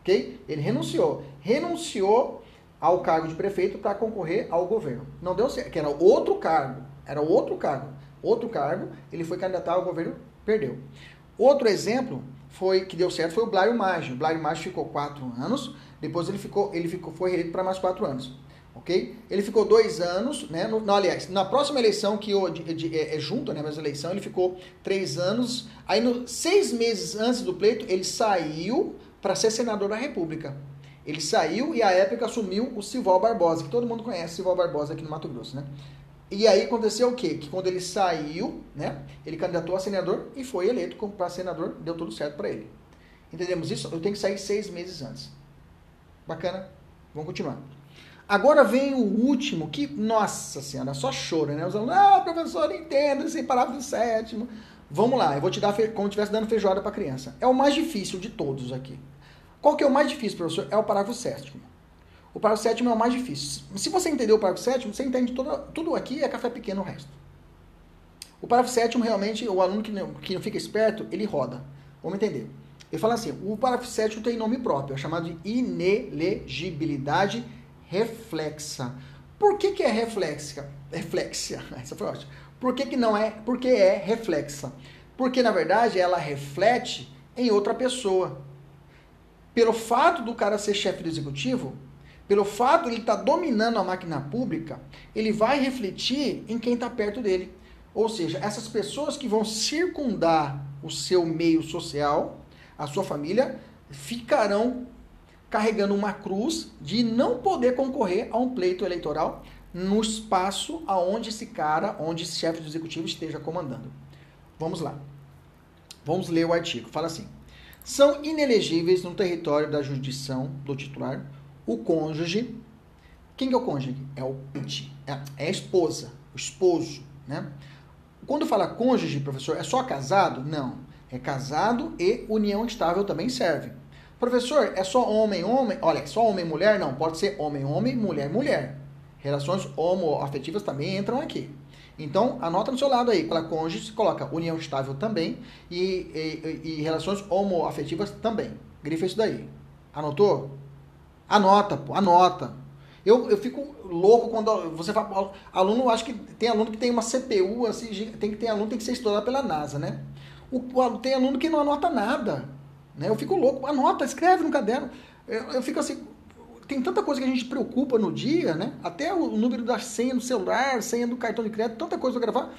Speaker 1: Ok? Ele renunciou. Renunciou ao cargo de prefeito para concorrer ao governo. Não deu certo, que era outro cargo. Era outro cargo. Outro cargo, ele foi candidatar ao governo, perdeu. Outro exemplo foi que deu certo foi o Blário Maggi. O Blário Maggi ficou quatro anos, depois ele ficou, ele ficou, foi reeleito para mais quatro anos. Ok? Ele ficou dois anos, né? No, aliás, na próxima eleição, que o, de, de, é, é, junto, né? Mas eleição, ele ficou três anos. Aí, no, seis meses antes do pleito, ele saiu para ser senador da República. Ele saiu e, à época, assumiu o Silval Barbosa, que todo mundo conhece Silval Barbosa aqui no Mato Grosso, né? E aí aconteceu o quê? Que quando ele saiu, né, ele candidatou a senador e foi eleito para senador, deu tudo certo para ele. Entendemos isso? Eu tenho que sair seis meses antes. Bacana? Vamos continuar. Agora vem o último, que, nossa senhora, só choro, né? Os alunos, ah, professor, entenda esse parágrafo sétimo. Vamos lá, eu vou te dar como se estivesse dando feijoada para criança. É o mais difícil de todos aqui. Qual que é o mais difícil, professor? É o parágrafo sétimo. O parágrafo sétimo é o mais difícil. Se você entender o parágrafo sétimo, você entende tudo, tudo aqui é café pequeno o resto. O parágrafo sétimo, realmente, o aluno que não, que não fica esperto, ele roda. Vamos entender. Ele fala assim, o parágrafo sétimo tem nome próprio, é chamado de inelegibilidade reflexa. Por que, que é reflexa? Reflexia. Essa foi ótima. Por que, que não é? Porque é reflexa. Porque, na verdade, ela reflete em outra pessoa. Pelo fato do cara ser chefe do executivo, pelo fato de ele estar tá dominando a máquina pública, ele vai refletir em quem está perto dele. Ou seja, essas pessoas que vão circundar o seu meio social, a sua família, ficarão carregando uma cruz de não poder concorrer a um pleito eleitoral no espaço aonde esse cara, onde esse chefe do executivo esteja comandando. Vamos lá. Vamos ler o artigo. Fala assim: são inelegíveis no território da jurisdição do titular o cônjuge. Quem que é o cônjuge? É o é, é a esposa, o esposo, né? Quando fala cônjuge, professor, é só casado? Não. É casado e união estável também serve. Professor, é só homem, homem? Olha, é só homem mulher? Não, pode ser homem, homem, mulher, mulher. Relações homoafetivas também entram aqui. Então, anota no seu lado aí, para cônjuge, coloca união estável também e, e, e relações homoafetivas também. Grifa isso daí. Anotou? Anota, pô, anota. Eu, eu fico louco quando você fala. Aluno, acho que tem aluno que tem uma CPU, assim, tem que ter aluno tem que ser estudado pela NASA, né? O, o, tem aluno que não anota nada. Né? Eu fico louco, anota, escreve no caderno. Eu, eu fico assim, tem tanta coisa que a gente preocupa no dia, né? Até o número da senha do celular, senha do cartão de crédito, tanta coisa para gravar.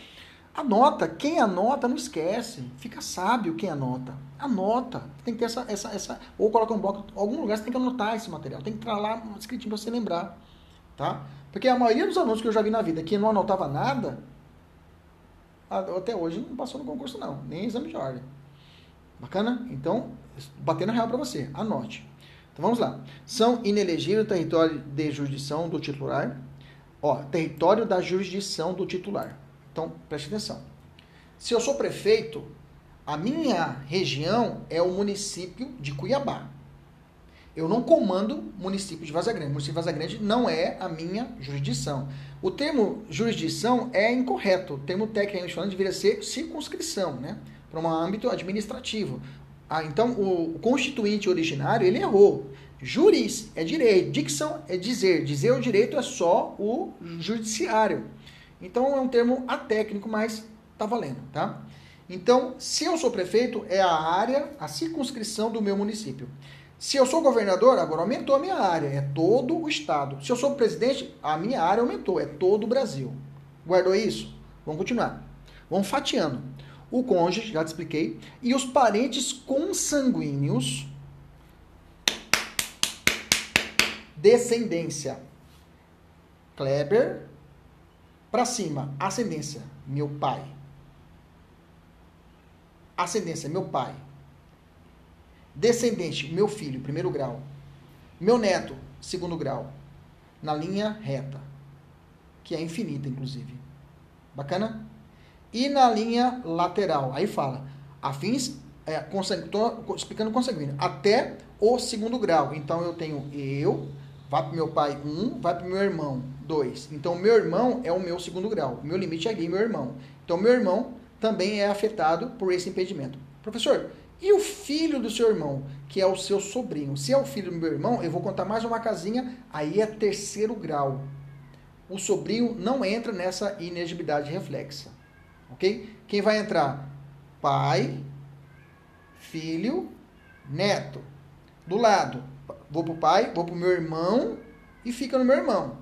Speaker 1: Anota, quem anota não esquece. Fica sábio quem anota. Anota. Tem que ter essa, essa, essa. Ou coloca um bloco. Algum lugar você tem que anotar esse material. Tem que estar lá escritinho para você lembrar. Tá? Porque a maioria dos alunos que eu já vi na vida que não anotava nada, até hoje não passou no concurso, não. Nem exame de ordem. Bacana? Então, batendo real para você. Anote. Então vamos lá. São inelegíveis território de jurisdição do titular. Ó, território da jurisdição do titular. Então, preste atenção. Se eu sou prefeito, a minha região é o município de Cuiabá. Eu não comando município de Vaza Grande. O município de Vaza Grande não é a minha jurisdição. O termo jurisdição é incorreto. O termo técnico falando deveria ser circunscrição, né? Para um âmbito administrativo. Ah, então, o, constituinte originário, ele errou. Juris é direito, dicção é dizer. Dizer o direito é só o judiciário. Então, é um termo atécnico, mas tá valendo, tá? Então, se eu sou prefeito, é a área, a circunscrição do meu município. Se eu sou governador, agora aumentou a minha área, é todo o estado. Se eu sou presidente, a minha área aumentou, é todo o Brasil. Guardou isso? Vamos continuar. Vamos fatiando o cônjuge, já te expliquei, e os parentes consanguíneos, descendência. Kleber, para cima, ascendência, meu pai. Ascendência, meu pai. Descendente, meu filho, primeiro grau. Meu neto, segundo grau. Na linha reta, que é infinita, inclusive. Bacana? e na linha lateral. Aí fala, afins, é, estou explicando consanguíneo, até o segundo grau. Então eu tenho eu, vai para meu pai um, vai para meu irmão dois. Então meu irmão é o meu segundo grau. O meu limite é ali, meu irmão. Então meu irmão também é afetado por esse impedimento. Professor, e o filho do seu irmão, que é o seu sobrinho? Se é o filho do meu irmão, eu vou contar mais uma casinha, aí é terceiro grau. O sobrinho não entra nessa inegibilidade reflexa ok? Quem vai entrar? Pai, filho, neto. Do lado, vou pro pai, vou pro meu irmão e fica no meu irmão.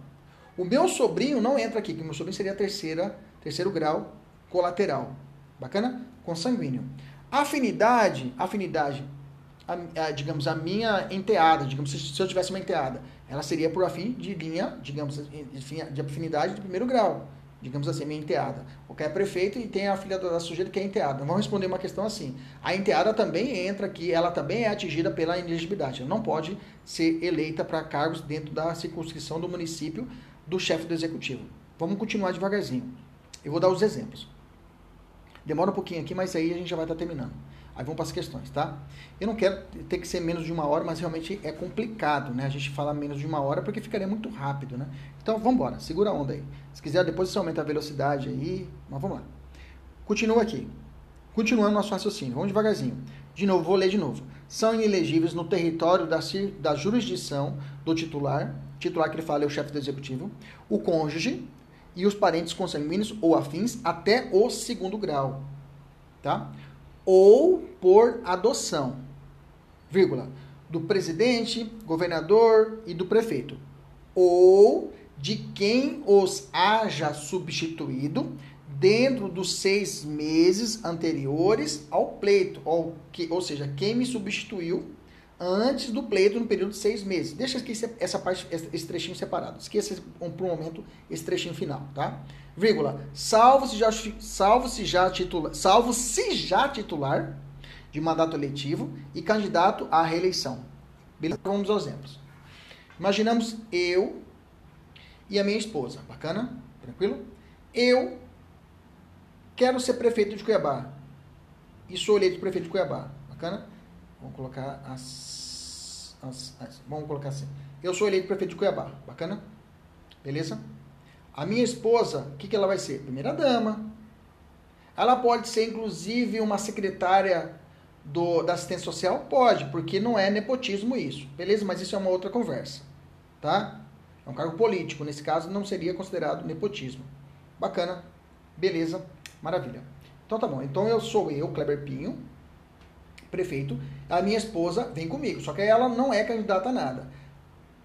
Speaker 1: O meu sobrinho não entra aqui, que meu sobrinho seria terceira, terceiro grau colateral. Bacana? Consanguíneo. Afinidade, afinidade, a, a, digamos, a minha enteada, digamos, se, se, eu tivesse uma enteada, ela seria por afim de linha, digamos, de afinidade de primeiro grau. digamos assim, minha enteada. O que é prefeito e tem a filha da sujeita que é enteada. Vamos responder uma questão assim. A enteada também entra aqui, ela também é atingida pela inelegibilidade. Ela não pode ser eleita para cargos dentro da circunscrição do município do chefe do executivo. Vamos continuar devagarzinho. Eu vou dar os exemplos. Demora um pouquinho aqui, mas aí a gente já vai estar terminando. Aí vamos para as questões, tá? Eu não quero ter que ser menos de uma hora, mas realmente é complicado, né? A gente falar menos de uma hora porque ficaria muito rápido, né? Então vamos embora, segura a onda aí. Se quiser, depois você aumenta a velocidade aí, mas vamos lá. Continua aqui. Continuando nosso raciocínio, vamos devagarzinho. De novo, vou ler de novo. São inelegíveis no território da, da jurisdição do titular, titular que ele fala é o chefe do executivo, o cônjuge e os parentes consanguíneos ou afins até o segundo grau, tá? ou por adoção, vírgula, do presidente, governador e do prefeito, ou de quem os haja substituído dentro dos seis meses anteriores ao pleito, ou, que, ou seja, quem me substituiu antes do pleito no período de seis meses. Deixa aqui essa parte, esse trechinho separado. Esqueça por um momento esse trechinho final, tá? vírgula, salvo se já, salvo se já titular, salvo se já titular de mandato eletivo e candidato à reeleição. Beleza? Vamos aos exemplos. Imaginamos eu e a minha esposa. Bacana? Tranquilo? Eu quero ser prefeito de Cuiabá. E sou eleito prefeito de Cuiabá. Bacana? Vamos colocar as, as, as vamos colocar assim. Eu sou eleito prefeito de Cuiabá. Bacana? Beleza? A minha esposa, o que, que ela vai ser? Primeira dama. Ela pode ser, inclusive, uma secretária do, da assistência social? Pode, porque não é nepotismo isso. Beleza? Mas isso é uma outra conversa. Tá? É um cargo político. Nesse caso, não seria considerado nepotismo. Bacana. Beleza. Maravilha. Então tá bom. Então eu sou eu, Kleber Pinho, prefeito. A minha esposa vem comigo. Só que ela não é candidata a nada.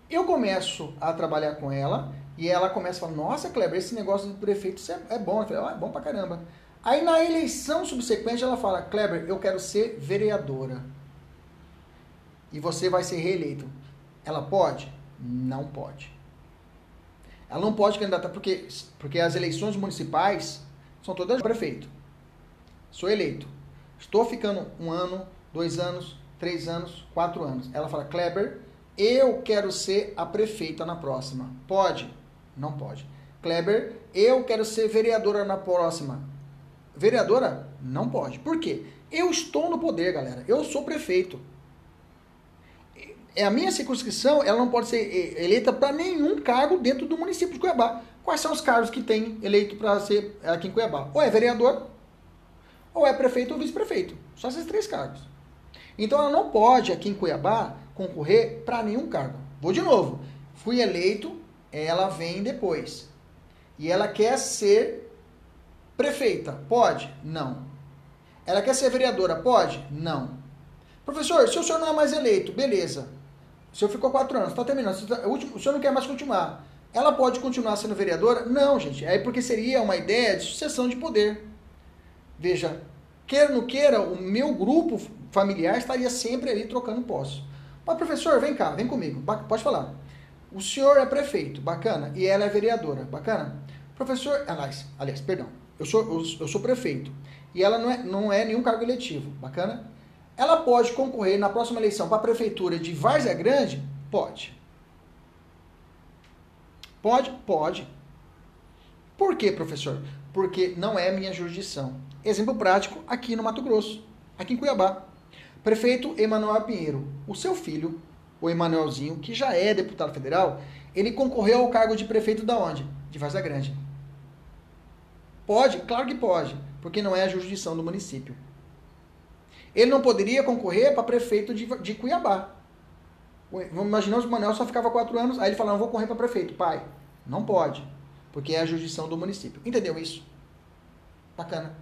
Speaker 1: Eu começo a trabalhar com ela e ela começa a falar, nossa, Kleber, esse negócio do prefeito é, é bom. Eu falei, ah, é bom pra caramba. Aí na eleição subsequente ela fala, Kleber, eu quero ser vereadora. E você vai ser reeleito. Ela pode? Não pode. Ela não pode candidatar porque, porque as eleições municipais são todas prefeito. Sou eleito. Estou ficando um ano, dois anos, três anos, quatro anos. Ela fala, Kleber, eu quero ser a prefeita na próxima. Pode? Não pode. Kleber, eu quero ser vereadora na próxima. Vereadora? Não pode. Por quê? Eu estou no poder, galera. Eu sou prefeito. É a minha circunscrição, ela não pode ser eh, eleita para nenhum cargo dentro do município de Cuiabá. Quais são os cargos que tem eleito para ser aqui em Cuiabá? Ou é vereador, ou é prefeito ou vice-prefeito. Só esses três cargos. Então ela não pode aqui em Cuiabá concorrer para nenhum cargo. Vou de novo. Fui eleito ela vem depois. E ela quer ser prefeita. Pode? Não. Ela quer ser vereadora? Pode? Não. Professor, se o senhor não é mais eleito, beleza. O senhor ficou quatro anos, está terminando. Tá, o senhor não quer mais continuar. Ela pode continuar sendo vereadora? Não, gente. É porque seria uma ideia de sucessão de poder. Veja, queira ou não queira, o meu grupo familiar estaria sempre ali trocando postos. Mas, professor, vem cá, vem comigo. Pode falar. O senhor é prefeito, bacana, e ela é vereadora, bacana. Professor, aliás, aliás, perdão, eu sou, eu, eu sou prefeito e ela não é, não é nenhum cargo eletivo, bacana? Ela pode concorrer na próxima eleição para a prefeitura de Várzea Grande? Pode. Pode? Pode. Por quê, professor? Porque não é minha jurisdição. Exemplo prático aqui no Mato Grosso, aqui em Cuiabá. Prefeito Emanuel Pinheiro, o seu filho o Emanuelzinho, que já é deputado federal, ele concorreu ao cargo de prefeito da onde? De Vaza Grande. Pode? Claro que pode, porque não é a jurisdição do município. Ele não poderia concorrer para prefeito de, de Cuiabá. Vamos imaginar que o Manuel só ficava quatro anos, aí ele falava, vou correr para prefeito. Pai, não pode, porque é a jurisdição do município. Entendeu isso? Bacana.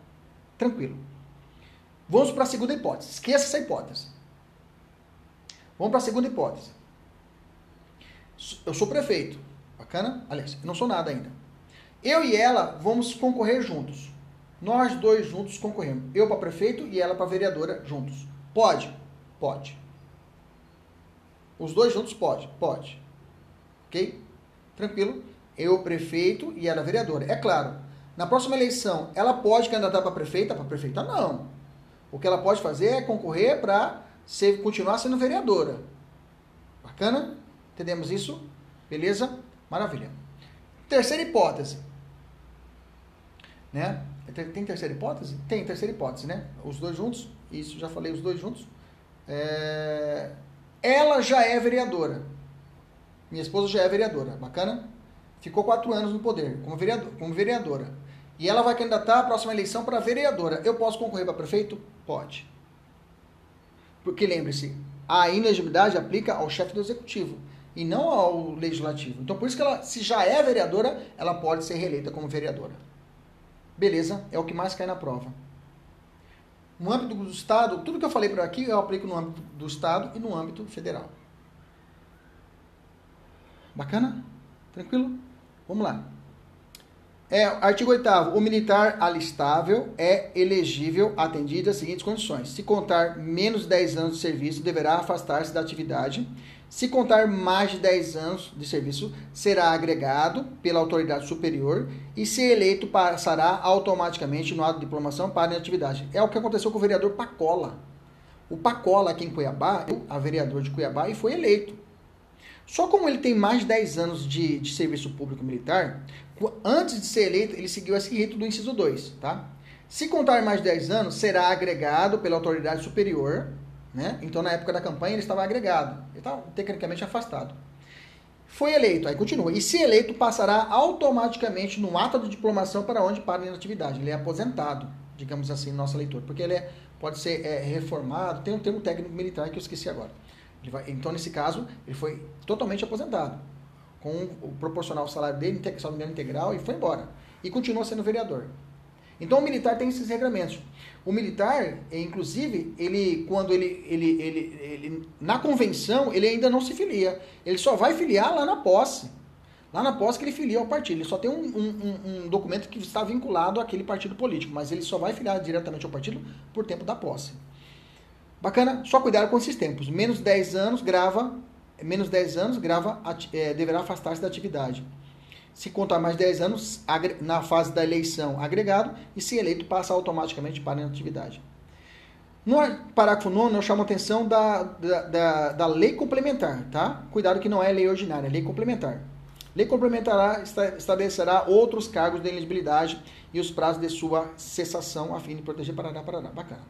Speaker 1: Tranquilo. Vamos para a segunda hipótese. Esqueça essa hipótese. Vamos para a segunda hipótese. Eu sou prefeito. Bacana? Aliás, eu não sou nada ainda. Eu e ela vamos concorrer juntos. Nós dois juntos concorremos. Eu para prefeito e ela para vereadora juntos. Pode? Pode. Os dois juntos pode? Pode. Ok? Tranquilo? eu prefeito e ela vereadora. É claro, na próxima eleição, ela pode candidatar para prefeita? Para prefeita, não. O que ela pode fazer é concorrer para continuar sendo vereadora. Bacana? Entendemos isso? Beleza? Maravilha. Terceira hipótese. Né? Tem terceira hipótese? Tem terceira hipótese, né? Os dois juntos. Isso, já falei os dois juntos. É... Ela já é vereadora. Minha esposa já é vereadora. Bacana? Ficou quatro anos no poder como vereadora. E ela vai candidatar a próxima eleição para vereadora. Eu posso concorrer para prefeito? Pode. Porque lembre-se, a inelegibilidade aplica ao chefe do executivo e não ao legislativo. Então, por isso que ela, se já é vereadora, ela pode ser reeleita como vereadora. Beleza, é o que mais cai na prova. No âmbito do Estado, tudo que eu falei por aqui eu aplico no âmbito do Estado e no âmbito federal. Bacana? Tranquilo? Vamos lá. É, artigo 8 o militar alistável é elegível atendido às seguintes condições. Se contar menos de 10 anos de serviço, deverá afastar-se da atividade. Se contar mais de 10 anos de serviço, será agregado pela autoridade superior e, se eleito, passará automaticamente no ato de diplomação para a atividade. É o que aconteceu com o vereador Pacola. O Pacola, aqui em Cuiabá, a vereador de Cuiabá, e foi eleito. Só como ele tem mais de 10 anos de, de serviço público militar, antes de ser eleito, ele seguiu esse rito do inciso 2, tá? Se contar mais de 10 anos, será agregado pela autoridade superior, né? Então, na época da campanha, ele estava agregado. Ele estava tecnicamente afastado. Foi eleito, aí continua. E se eleito, passará automaticamente no ato de diplomação para onde para a inatividade. Ele é aposentado, digamos assim, nossa leitura. Porque ele é, pode ser é, reformado, tem um termo técnico militar que eu esqueci agora. Vai, então, nesse caso, ele foi totalmente aposentado com o proporcional salário dele, salário integral, e foi embora. E continua sendo vereador. Então o militar tem esses regramentos. O militar, inclusive, ele quando ele, ele, ele, ele, na convenção, ele ainda não se filia. Ele só vai filiar lá na posse. Lá na posse que ele filia ao partido. Ele só tem um, um, um documento que está vinculado àquele partido político, mas ele só vai filiar diretamente ao partido por tempo da posse. Bacana? Só cuidado com esses tempos. Menos 10 anos, grava menos 10 anos, grava, é, deverá afastar-se da atividade. Se contar mais 10 anos, na fase da eleição, agregado, e se eleito, passa automaticamente para a atividade. No parágrafo 9, eu chamo a atenção da, da, da, da, lei complementar, tá? Cuidado que não é lei ordinária, é lei complementar. Lei complementar estabelecerá outros cargos de elegibilidade e os prazos de sua cessação a fim de proteger Paraná, Paraná. Bacana.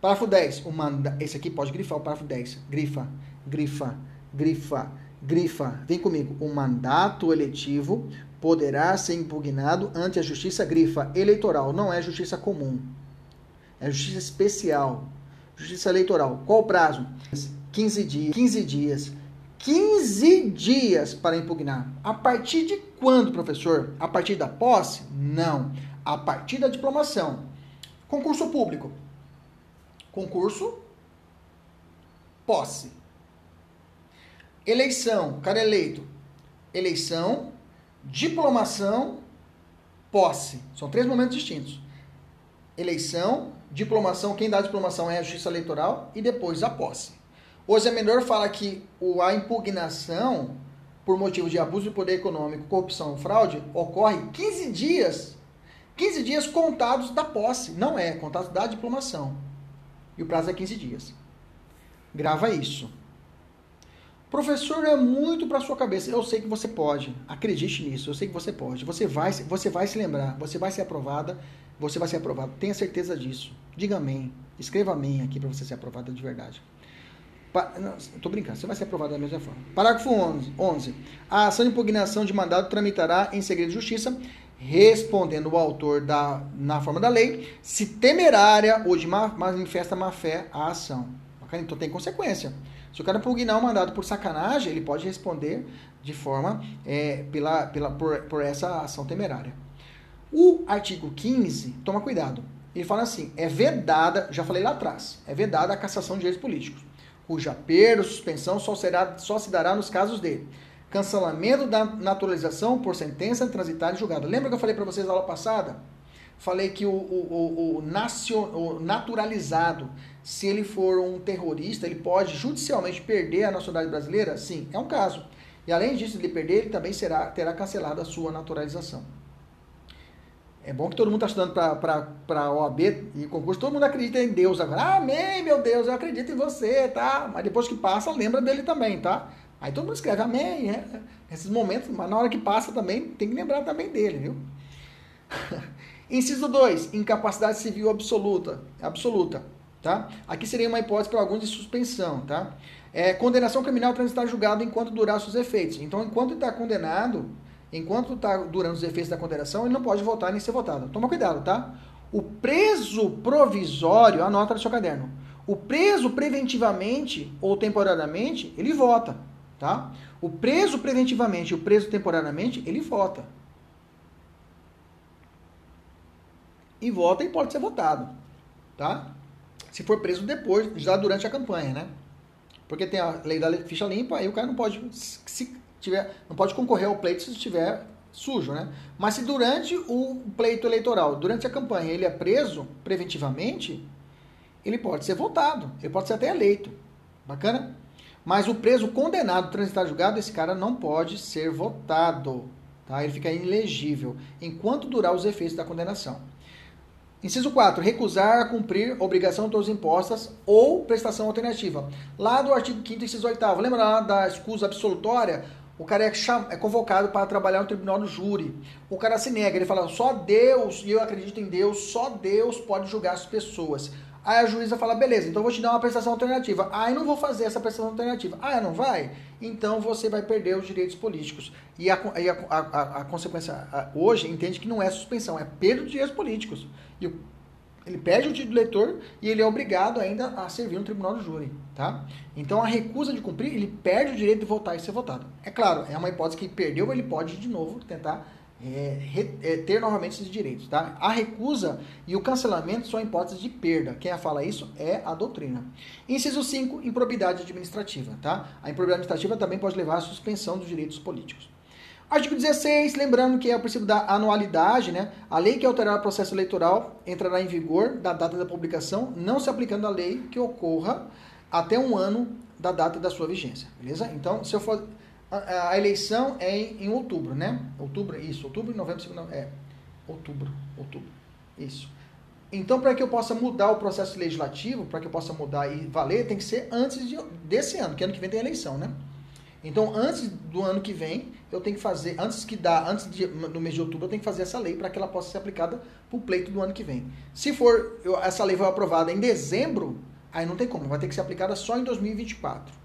Speaker 1: Parágrafo 10. O manda... Esse aqui pode grifar o parágrafo 10. Grifa, grifa grifa, grifa, vem comigo. O mandato eletivo poderá ser impugnado ante a justiça grifa eleitoral, não é justiça comum. É justiça especial. Justiça eleitoral. Qual o prazo? 15 dias. 15 dias. 15 dias para impugnar. A partir de quando, professor? A partir da posse? Não. A partir da diplomação. Concurso público. Concurso posse. Eleição, cara eleito. Eleição, diplomação, posse. São três momentos distintos. Eleição, diplomação, quem dá a diplomação é a justiça eleitoral e depois a posse. O Zé Menor fala que a impugnação por motivo de abuso de poder econômico, corrupção ou fraude ocorre 15 dias. 15 dias contados da posse. Não é, contados da diplomação. E o prazo é 15 dias. Grava isso. Professor, é muito para sua cabeça. Eu sei que você pode. Acredite nisso. Eu sei que você pode. Você vai, você vai se lembrar. Você vai ser aprovada. Você vai ser aprovado. Tenha certeza disso. Diga amém. Escreva amém aqui para você ser aprovada de verdade. Pa... Não, tô brincando. Você vai ser aprovado da mesma forma. Parágrafo 11. 11. A ação de impugnação de mandado tramitará em segredo de justiça, respondendo o autor da, na forma da lei, se temerária ou de má, manifesta má fé a ação. Então tem consequência. Se o cara pugnar um mandado por sacanagem, ele pode responder de forma é, pela, pela, por, por essa ação temerária. O artigo 15, toma cuidado. Ele fala assim: é vedada, já falei lá atrás, é vedada a cassação de direitos políticos, cuja perda ou suspensão só, será, só se dará nos casos de cancelamento da naturalização por sentença transitária e julgada. Lembra que eu falei para vocês na aula passada? Falei que o, o, o, o, o naturalizado se ele for um terrorista, ele pode judicialmente perder a nacionalidade brasileira? Sim, é um caso. E além disso, de ele perder, ele também será, terá cancelado a sua naturalização. É bom que todo mundo está estudando para OAB e concurso, todo mundo acredita em Deus agora. Ah, amém, meu Deus, eu acredito em você, tá? Mas depois que passa, lembra dele também, tá? Aí todo mundo escreve amém, é, nesses momentos, mas na hora que passa também, tem que lembrar também dele, viu? Inciso 2, incapacidade civil absoluta, absoluta, tá? Aqui seria uma hipótese para alguns de suspensão, tá? É, condenação criminal transitar julgado enquanto durar seus efeitos. Então, enquanto está condenado, enquanto está durando os efeitos da condenação, ele não pode votar nem ser votado. Toma cuidado, tá? O preso provisório, anota no seu caderno. O preso preventivamente ou temporariamente, ele vota, tá? O preso preventivamente e o preso temporariamente, ele vota. E vota e pode ser votado, tá? Se for preso depois, já durante a campanha, né? Porque tem a lei da ficha limpa, aí o cara não pode se tiver, não pode concorrer ao pleito se estiver sujo, né? Mas se durante o pleito eleitoral, durante a campanha, ele é preso preventivamente, ele pode ser votado, ele pode ser até eleito. Bacana? Mas o preso condenado, transitar julgado, esse cara não pode ser votado, tá? Ele fica inelegível enquanto durar os efeitos da condenação. Inciso 4. Recusar a cumprir obrigação todos impostas ou prestação alternativa. Lá do artigo 5 inciso 8 lembra lá da escusa absolutória? O cara é, é, convocado para trabalhar no tribunal do júri. O cara se nega, ele fala, só Deus, e eu acredito em Deus, só Deus pode julgar as pessoas. Aí a juíza fala, beleza, então vou te dar uma prestação alternativa. Ah, eu não vou fazer essa prestação alternativa. Ah, não vai? Então você vai perder os direitos políticos. E a, a, a, a consequência hoje entende que não é suspensão, é perda de direitos políticos. E ele perde o título eleitor e ele é obrigado ainda a servir no tribunal do júri, tá? Então a recusa de cumprir, ele perde o direito de votar e ser votado. É claro, é uma hipótese que perdeu, ele pode de novo tentar é, é, ter novamente esses direitos, tá? A recusa e o cancelamento são hipóteses de perda. Quem fala isso é a doutrina. Inciso 5, improbidade administrativa, tá? A improbidade administrativa também pode levar à suspensão dos direitos políticos. Artigo 16, lembrando que é o princípio da anualidade, né? A lei que alterar o processo eleitoral entrará em vigor da data da publicação, não se aplicando a lei que ocorra até um ano da data da sua vigência, beleza? Então, se eu for a, a eleição é em, em, outubro, né? Outubro, isso, outubro, novembro, segundo, é outubro, outubro, isso. Então, para que eu possa mudar o processo legislativo, para que eu possa mudar e valer, tem que ser antes de, desse ano, que ano que vem tem eleição, né? Então, antes do ano que vem, eu tenho que fazer, antes que dá, antes de, no mês de outubro, eu tenho que fazer essa lei para que ela possa ser aplicada para o pleito do ano que vem. Se for, eu, essa lei for aprovada em dezembro, aí não tem como, vai ter que ser aplicada só em 2024.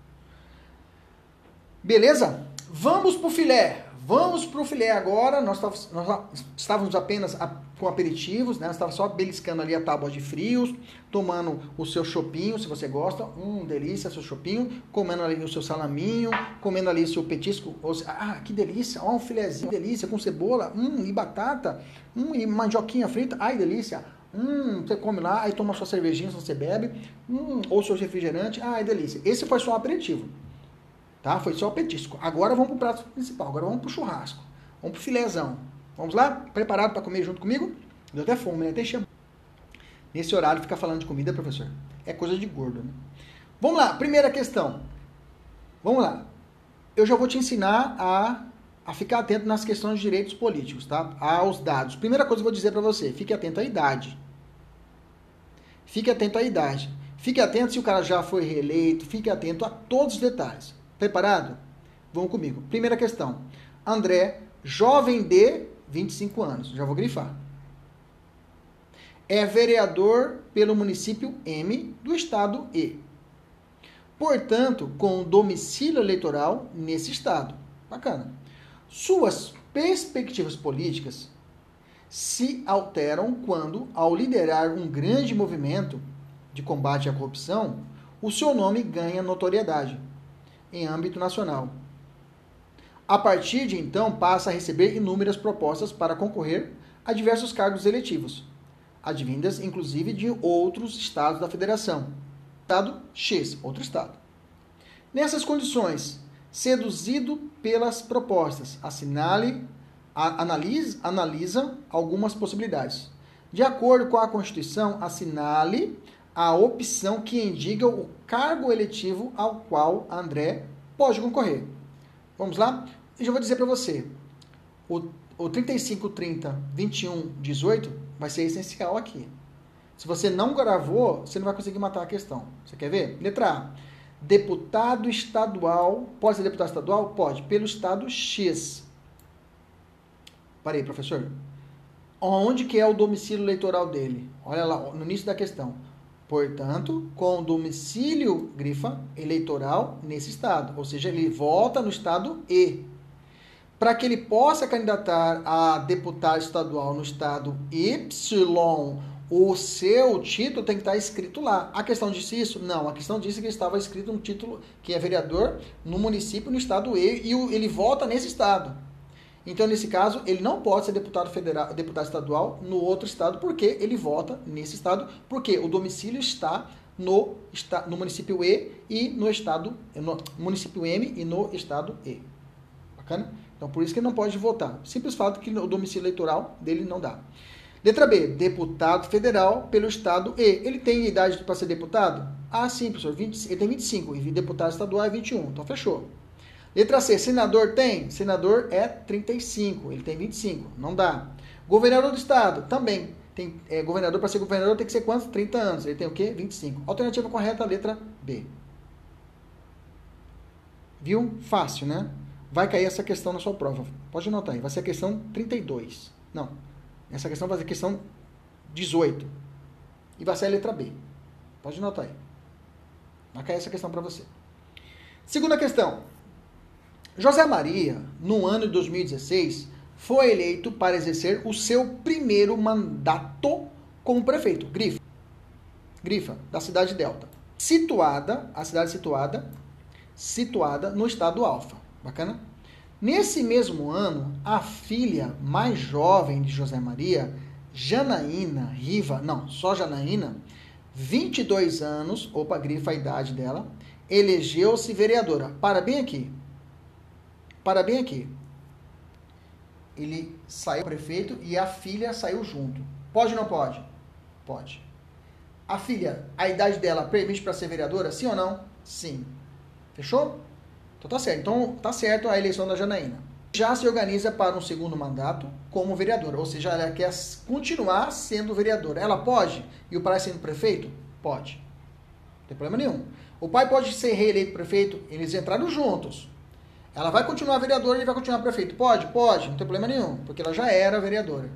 Speaker 1: Beleza? Vamos para o filé. Vamos para o filé agora. Nós, nós estávamos apenas com aperitivos, né? Nós estávamos só beliscando ali a tábua de frios, tomando o seu chopinho, se você gosta. Hum, delícia, seu chopinho. Comendo ali o seu salaminho, comendo ali o seu petisco. Ah, que delícia. Ó, um filézinho, delícia, com cebola, hum, e batata, hum, e mandioquinha frita. Ai, delícia. Hum, você come lá, aí toma sua cervejinha, você bebe, hum, ou seu refrigerante. Ai, delícia. Esse foi só um aperitivo. Tá? Foi só petisco. Agora vamos para o prato principal. Agora vamos para o churrasco. Vamos para o filézão. Vamos lá? Preparado para comer junto comigo? Deu até fome, né? Encher. Nesse horário, ficar falando de comida, professor, é coisa de gordo, né? Vamos lá, primeira questão. Vamos lá. Eu já vou te ensinar a, a ficar atento nas questões de direitos políticos, tá? Aos dados. Primeira coisa que eu vou dizer para você, fique atento à idade. Fique atento à idade. Fique atento se o cara já foi reeleito, fique atento a todos os detalhes. Preparado? Vamos comigo. Primeira questão. André, jovem de 25 anos. Já vou grifar. É vereador pelo município M do estado E. Portanto, com domicílio eleitoral nesse estado. Bacana. Suas perspectivas políticas se alteram quando, ao liderar um grande movimento de combate à corrupção, o seu nome ganha notoriedade em âmbito nacional. A partir de então, passa a receber inúmeras propostas para concorrer a diversos cargos eletivos, advindas inclusive de outros estados da federação. Estado X, outro estado. Nessas condições, seduzido pelas propostas, assinale, analisa, analisa algumas possibilidades. De acordo com a Constituição, assinale a opção que indica o cargo eletivo ao qual André pode concorrer. Vamos lá? Eu já vou dizer para você. O, o 35, 30, 21, 18 vai ser essencial aqui. Se você não gravou, você não vai conseguir matar a questão. Você quer ver? Letra A. Deputado estadual. Pode ser deputado estadual? Pode. Pelo estado X. Parei, professor. Onde que é o domicílio eleitoral dele? Olha lá, no início da questão. Portanto, com domicílio, grifa, eleitoral nesse estado. Ou seja, ele vota no estado E. Para que ele possa candidatar a deputado estadual no estado Y, o seu título tem que estar escrito lá. A questão disse isso? Não, a questão disse que estava escrito um título que é vereador no município, no estado E, e ele vota nesse estado. Então, nesse caso, ele não pode ser deputado federal, deputado estadual no outro estado, porque ele vota nesse estado, porque o domicílio está no, no município E e no estado, no município M e no estado E. Bacana? Então, por isso que ele não pode votar. Simples fato que o domicílio eleitoral dele não dá. Letra B, deputado federal pelo estado E. Ele tem idade para ser deputado? Ah, sim, professor, 20, ele tem 25 e deputado estadual é 21, então fechou. Letra C, senador tem? Senador é 35, ele tem 25, não dá. Governador do estado, também. Tem, é, governador, para ser governador tem que ser quantos? 30 anos. Ele tem o quê? 25. Alternativa correta, letra B. Viu? Fácil, né? Vai cair essa questão na sua prova. Pode anotar aí. Vai ser a questão 32. Não. Essa questão vai ser a questão 18. E vai ser a letra B. Pode anotar aí. Vai cair essa questão para você. Segunda questão. José Maria, no ano de 2016, foi eleito para exercer o seu primeiro mandato como prefeito, Grifa, Grifa, da cidade de Delta, situada, a cidade situada, situada no estado Alfa. Bacana? Nesse mesmo ano, a filha mais jovem de José Maria, Janaína Riva, não, só Janaína, 22 anos, opa, grifa a idade dela, elegeu-se vereadora. Para bem aqui. Para bem aqui. Ele saiu prefeito e a filha saiu junto. Pode ou não pode? Pode. A filha, a idade dela permite para ser vereadora? Sim ou não? Sim. Fechou? Então tá certo. Então tá certo a eleição da Janaína. Já se organiza para um segundo mandato como vereadora, ou seja, ela quer continuar sendo vereadora. Ela pode? E o pai sendo prefeito? Pode. Não tem problema nenhum. O pai pode ser reeleito prefeito, eles entraram juntos. Ela vai continuar vereadora e vai continuar prefeito. Pode? Pode, não tem problema nenhum, porque ela já era vereadora.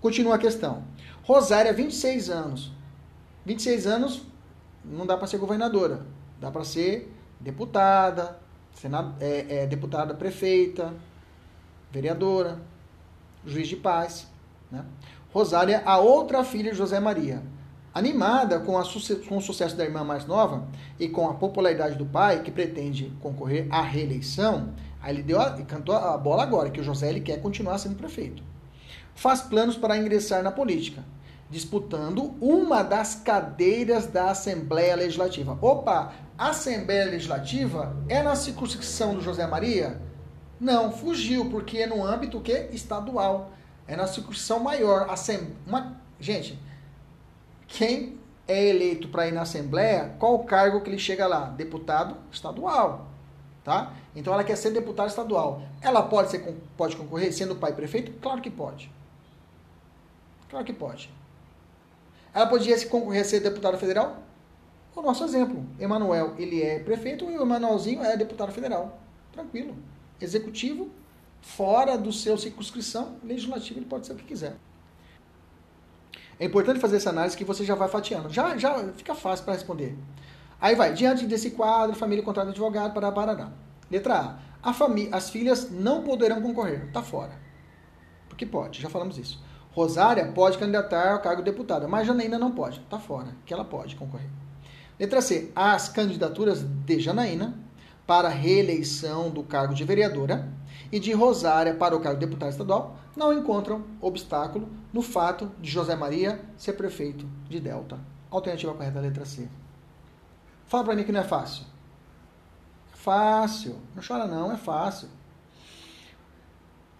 Speaker 1: Continua a questão. Rosária, 26 anos. 26 anos não dá para ser governadora. Dá para ser deputada, senado, é, é, deputada prefeita, vereadora, juiz de paz. Né? Rosária, a outra filha de José Maria. Animada com, com o sucesso da irmã mais nova e com a popularidade do pai, que pretende concorrer à reeleição, aí ele deu a, cantou a bola agora, que o José ele quer continuar sendo prefeito. Faz planos para ingressar na política, disputando uma das cadeiras da Assembleia Legislativa. Opa, Assembleia Legislativa é na circunscrição do José Maria? Não, fugiu, porque é no âmbito que estadual. É na circunscrição maior. Assem... Uma... Gente, quem é eleito para ir na Assembleia, qual o cargo que ele chega lá? Deputado estadual. Tá? Então ela quer ser deputada estadual. Ela pode, ser, pode concorrer sendo pai prefeito? Claro que pode. Claro que pode. Ela podia se concorrer a ser deputada federal? O nosso exemplo. Emanuel, ele é prefeito e o Emanuelzinho é deputado federal. Tranquilo. Executivo, fora do seu circunscrição, legislativo, ele pode ser o que quiser. É importante fazer essa análise que você já vai fatiando. Já, já fica fácil para responder. Aí vai, diante desse quadro, família contrata advogado, para parará. Letra A. a as filhas não poderão concorrer. Está fora. Porque pode, já falamos isso. Rosária pode candidatar ao cargo de deputada, mas Janaína não pode. Está fora, que ela pode concorrer. Letra C. As candidaturas de Janaína para reeleição do cargo de vereadora e de Rosária para o cargo de deputada estadual não encontram obstáculo no fato de José Maria ser prefeito de Delta. Alternativa correta, letra C. Fala para mim que não é fácil. Fácil. Não chora não, é fácil.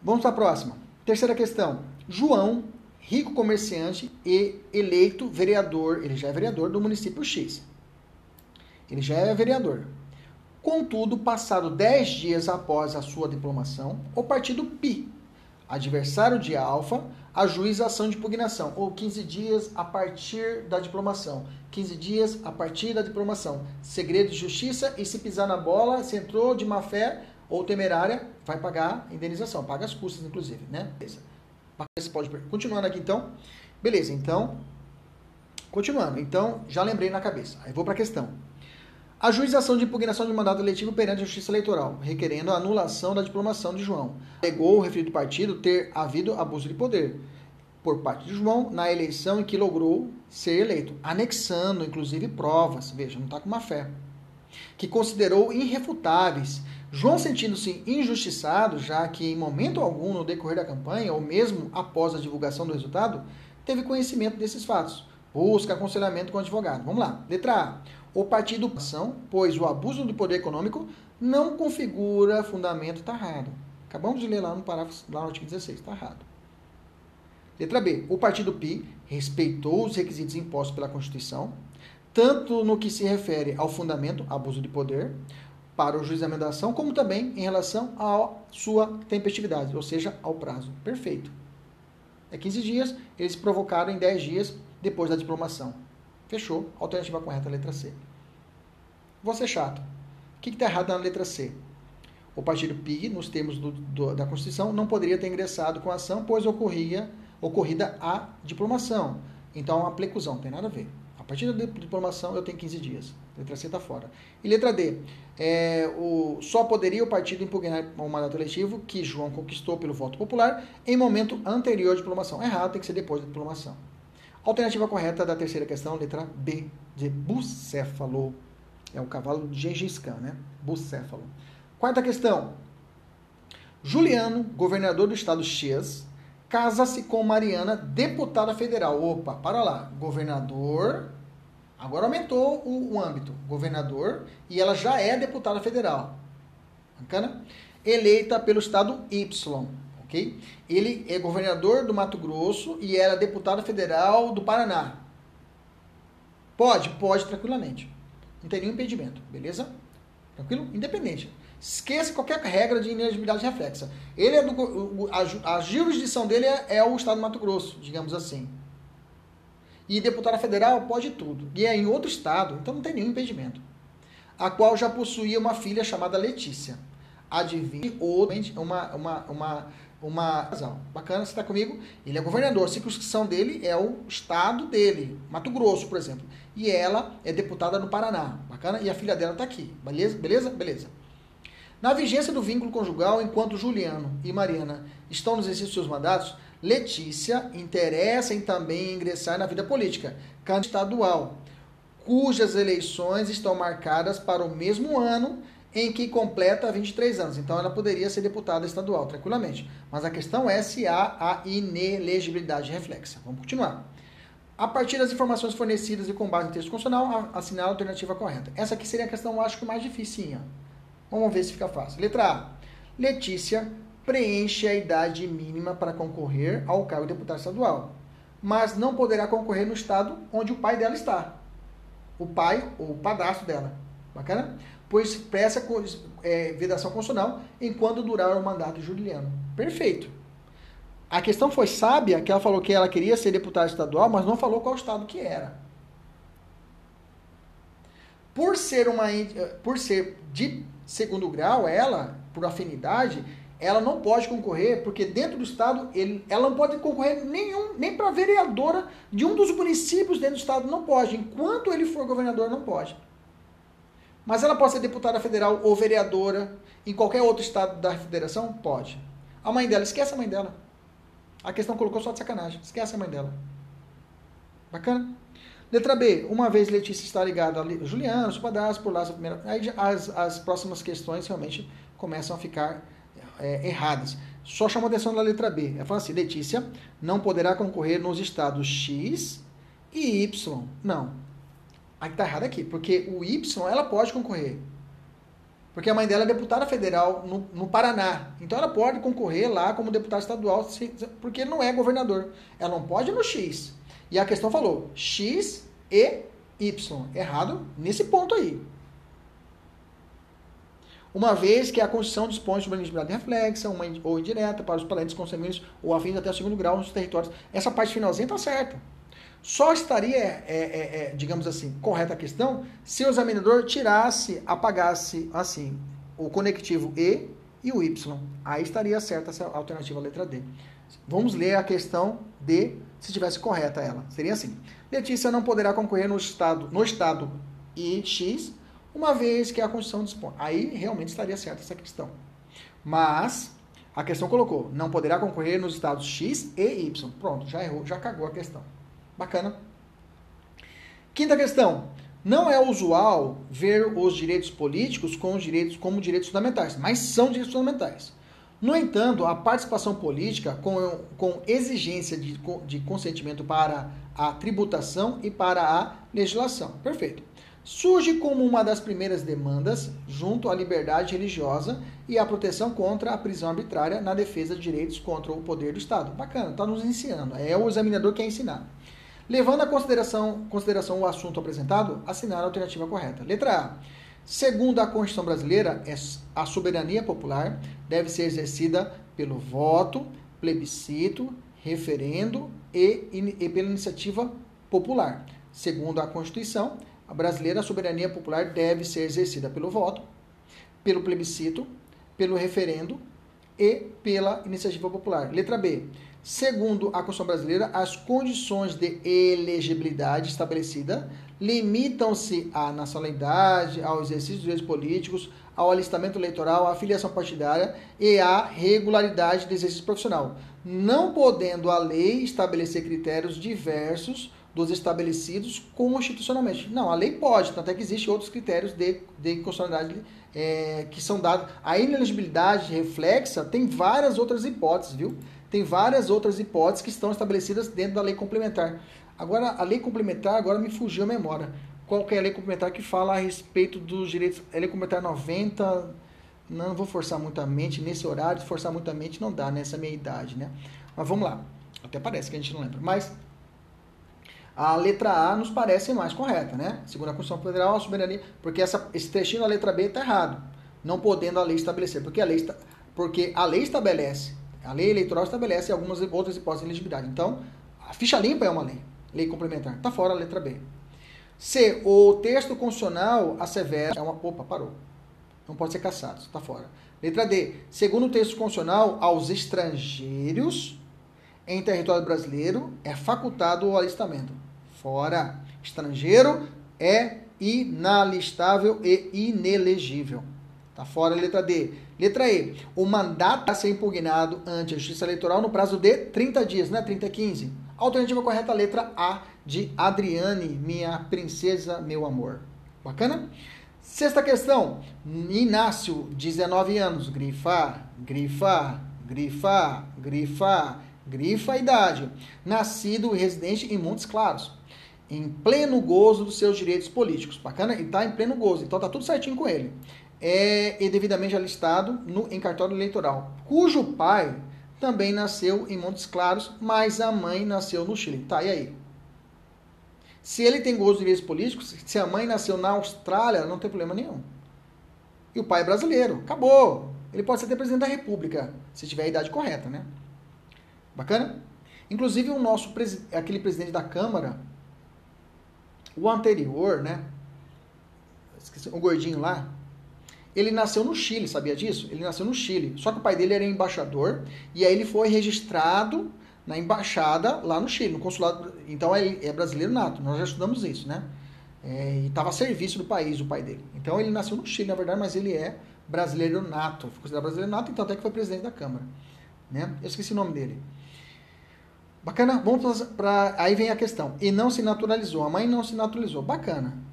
Speaker 1: Vamos para a próxima. Terceira questão. João, rico comerciante e eleito vereador, ele já é vereador do município X. Ele já é vereador Contudo, passado 10 dias após a sua diplomação, o partido Pi, adversário de Alfa, ajuiza a ação de impugnação, ou 15 dias a partir da diplomação. 15 dias a partir da diplomação. Segredo de justiça e se pisar na bola, se entrou de má fé ou temerária, vai pagar indenização, paga as custas, inclusive, né? Beleza. Você pode... Continuando aqui, então. Beleza, então... Continuando. Então, já lembrei na cabeça. Aí vou para a questão. A juização de impugnação de mandato eletivo perante a Justiça Eleitoral, requerendo a anulação da diplomação de João. Alegou o referido partido ter havido abuso de poder por parte de João na eleição em que logrou ser eleito, anexando inclusive provas, veja, não está com má fé, que considerou irrefutáveis. João sentindo-se injustiçado, já que em momento algum no decorrer da campanha, ou mesmo após a divulgação do resultado, teve conhecimento desses fatos. Busca aconselhamento com o advogado. Vamos lá. Letra A o partido ação, pois o abuso do poder econômico não configura fundamento, está errado. Acabamos de ler lá no parágrafo, lá no artigo 16, está errado. Letra B. O partido PI respeitou os requisitos impostos pela Constituição, tanto no que se refere ao fundamento, abuso de poder, para o juizamento da ação, como também em relação à sua tempestividade, ou seja, ao prazo. Perfeito. É 15 dias, eles provocaram em 10 dias depois da diplomação. Fechou. Alternativa correta, letra C. Vou ser chato. O que está errado na letra C? O partido PIG, nos termos do, do, da Constituição, não poderia ter ingressado com a ação, pois ocorria, ocorrida a diplomação. Então, a preclusão, não tem nada a ver. A partir da diplomação, eu tenho 15 dias. Letra C está fora. E letra D, é, o, só poderia o partido impugnar o mandato eletivo que João conquistou pelo voto popular em momento anterior à diplomação. Errado, tem que ser depois da diplomação. Alternativa correta da terceira questão, letra B, de bucéfalo. É o cavalo de Gengis Khan, né? Bucéfalo. Quarta questão. Juliano, governador do estado X, casa-se com Mariana, deputada federal. Opa, para lá. Governador. Agora aumentou o, o âmbito. Governador. E ela já é deputada federal. Bacana? Eleita pelo estado Y ok? Ele é governador do Mato Grosso e era deputado federal do Paraná. Pode? Pode, tranquilamente. Não tem nenhum impedimento, beleza? Tranquilo? Independente. Esqueça qualquer regra de inelegibilidade reflexa. Ele é do, a, a jurisdição dele é, é, o estado do Mato Grosso, digamos assim. E deputada federal pode tudo. E é em outro estado, então não tem nenhum impedimento. A qual já possuía uma filha chamada Letícia. Adivinhe outro, uma, uma, uma uma razão. Bacana, você está comigo? Ele é governador, a circunscrição dele é o estado dele, Mato Grosso, por exemplo. E ela é deputada no Paraná. Bacana? E a filha dela está aqui. Beleza? Beleza? Beleza. Na vigência do vínculo conjugal, enquanto Juliano e Mariana estão nos exercícios de seus mandatos, Letícia interessa em também ingressar na vida política, candidata estadual, cujas eleições estão marcadas para o mesmo ano em que completa 23 anos. Então ela poderia ser deputada estadual tranquilamente. Mas a questão é se há a inelegibilidade reflexa. Vamos continuar. A partir das informações fornecidas e com base no texto constitucional, assinar a alternativa correta. Essa aqui seria a questão, acho que mais difícil. Vamos ver se fica fácil. Letra A. Letícia preenche a idade mínima para concorrer ao cargo de deputado estadual, mas não poderá concorrer no estado onde o pai dela está. O pai ou o padrasto dela. Bacana? Pois presta é, vedação constitucional enquanto durar o mandato de Juliano. Perfeito. A questão foi sábia, que ela falou que ela queria ser deputada estadual, mas não falou qual estado que era. Por ser uma por ser de segundo grau, ela, por afinidade, ela não pode concorrer, porque dentro do estado, ele, ela não pode concorrer nenhum, nem para vereadora de um dos municípios dentro do estado, não pode. Enquanto ele for governador, não pode. Mas ela pode ser deputada federal ou vereadora em qualquer outro estado da federação? Pode. A mãe dela, esquece a mãe dela. A questão colocou só de sacanagem. Esquece a mãe dela. Bacana? Letra B. Uma vez Letícia está ligada a Juliano, seu padrasto, por lá, a primeira. Aí as, as próximas questões realmente começam a ficar é, erradas. Só chama atenção da letra B. Ela fala assim: Letícia não poderá concorrer nos estados X e Y. Não. Aí tá errado aqui, porque o Y ela pode concorrer. Porque a mãe dela é deputada federal no, no Paraná. Então ela pode concorrer lá como deputada estadual, porque não é governador. Ela não pode no X. E a questão falou X e Y. Errado nesse ponto aí. uma vez que a Constituição dispõe sobre a elegibilidade reflexa uma, ou indireta para os parentes consanguíneos ou afins até o segundo grau nos territórios. Essa parte finalzinha está certa. Só estaria, é, é, é, digamos assim, correta a questão se o examinador tirasse, apagasse, assim, o conectivo E e o Y. Aí estaria certa essa alternativa letra D. Vamos ler a questão D, se tivesse correta ela. Seria assim. Letícia não poderá concorrer no estado, no estado X, uma vez que a Constituição dispõe. Aí realmente estaria certa essa questão. Mas a questão colocou, não poderá concorrer nos estados X e Y. Pronto, já errou, já cagou a questão. Bacana. Quinta questão. Não é usual ver os direitos políticos como direitos, como direitos fundamentais, mas são direitos fundamentais. No entanto, a participação política com, com exigência de, de consentimento para a tributação e para a legislação. Perfeito. Surge como uma das primeiras demandas, junto à liberdade religiosa e à proteção contra a prisão arbitrária na defesa de direitos contra o poder do Estado. Bacana, está nos ensinando. É o examinador que quer ensinar. Levando a consideração, consideração o assunto apresentado, assinar a alternativa correta. Letra A. Segundo a Constituição brasileira, é a soberania popular deve ser exercida pelo voto, plebiscito, referendo e, e pela iniciativa popular. Segundo a Constituição a brasileira, a soberania popular deve ser exercida pelo voto, pelo plebiscito, pelo referendo e pela iniciativa popular. Letra B. Segundo a Constituição brasileira, as condições de elegibilidade estabelecida limitam-se à nacionalidade, ao exercício dos direitos políticos, ao alistamento eleitoral, à filiação partidária e à regularidade do exercício profissional, não podendo a lei estabelecer critérios diversos dos estabelecidos constitucionalmente. Não, a lei pode, tanto é que existem outros critérios de, de constitucionalidade é, que são dados. A inelegibilidade reflexa tem várias outras hipóteses, viu? Tem várias outras hipóteses que estão estabelecidas dentro da lei complementar. Agora, a lei complementar, agora me fugiu a memória. Qual que é a lei complementar que fala a respeito dos direitos? A lei complementar 90, não vou forçar muito a mente, nesse horário, forçar muito a mente não dá nessa minha idade, né? Mas vamos lá. Até parece que a gente não lembra. Mas a letra A nos parece mais correta, né? Segundo a Constituição Federal, a soberania, porque essa, esse trechinho da letra B está errado, não podendo a lei estabelecer, porque a lei, porque a lei estabelece a lei eleitoral estabelece algumas outras hipóteses de elegibilidade. Então, a ficha limpa é uma lei, lei complementar. Está fora a letra B. C. O texto constitucional assevera. É uma. Opa, parou. Não pode ser caçado, está fora. Letra D. Segundo o texto constitucional, aos estrangeiros em território brasileiro é facultado o alistamento. Fora. Estrangeiro é inalistável e inelegível. Está fora a letra D. Letra E. O mandato a ser impugnado ante a Justiça Eleitoral no prazo de 30 dias, né? 30 15. Alternativa correta, letra A de Adriane, minha princesa, meu amor. Bacana? Sexta questão. Inácio, 19 anos. Grifa, grifa, grifa, grifa, grifa a idade. Nascido e residente em Montes Claros. Em pleno gozo dos seus direitos políticos. Bacana? E tá em pleno gozo. Então tá tudo certinho com ele é, devidamente alistado no, em cartório eleitoral, cujo pai também nasceu em Montes Claros, mas a mãe nasceu no Chile. Tá, e aí? Se ele tem gosto de direitos políticos, se a mãe nasceu na Austrália, não tem problema nenhum. E o pai é brasileiro. Acabou. Ele pode ser até presidente da República, se tiver a idade correta, né? Bacana? Inclusive o nosso aquele presidente da Câmara, o anterior, né? Esqueci, o gordinho lá, ele nasceu no Chile, sabia disso? Ele nasceu no Chile. Só que o pai dele era embaixador e aí ele foi registrado na embaixada lá no Chile, no consulado. Então ele é brasileiro nato. Nós já estudamos isso, né? É, e estava a serviço do país, o pai dele. Então ele nasceu no Chile, na verdade, mas ele é brasileiro nato. Foi considerado brasileiro nato, então até que foi presidente da Câmara. Né? Eu esqueci o nome dele. Bacana, vamos para. Aí vem a questão. E não se naturalizou. A mãe não se naturalizou. Bacana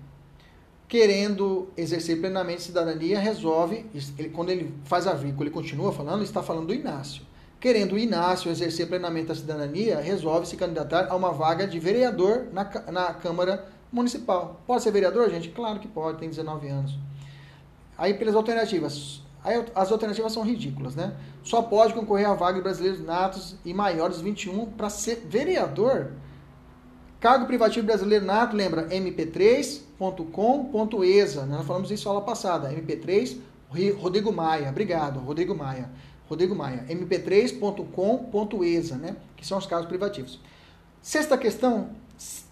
Speaker 1: querendo exercer plenamente cidadania, resolve, ele, quando ele faz a vírgula, ele continua falando, está falando do Inácio. Querendo o Inácio exercer plenamente a cidadania, resolve se candidatar a uma vaga de vereador na, na Câmara Municipal. Pode ser vereador, gente? Claro que pode, tem 19 anos. Aí pelas alternativas. Aí as alternativas são ridículas, né? Só pode concorrer à vaga de brasileiros natos e maiores de 21 para ser vereador. Cargo privativo brasileiro nato, lembra? MP3, .com.esa, nós falamos isso aula passada, mp3 Rodrigo Maia, obrigado, Rodrigo Maia. Rodrigo Maia, mp3.com.esa, né? Que são os casos privativos. Sexta questão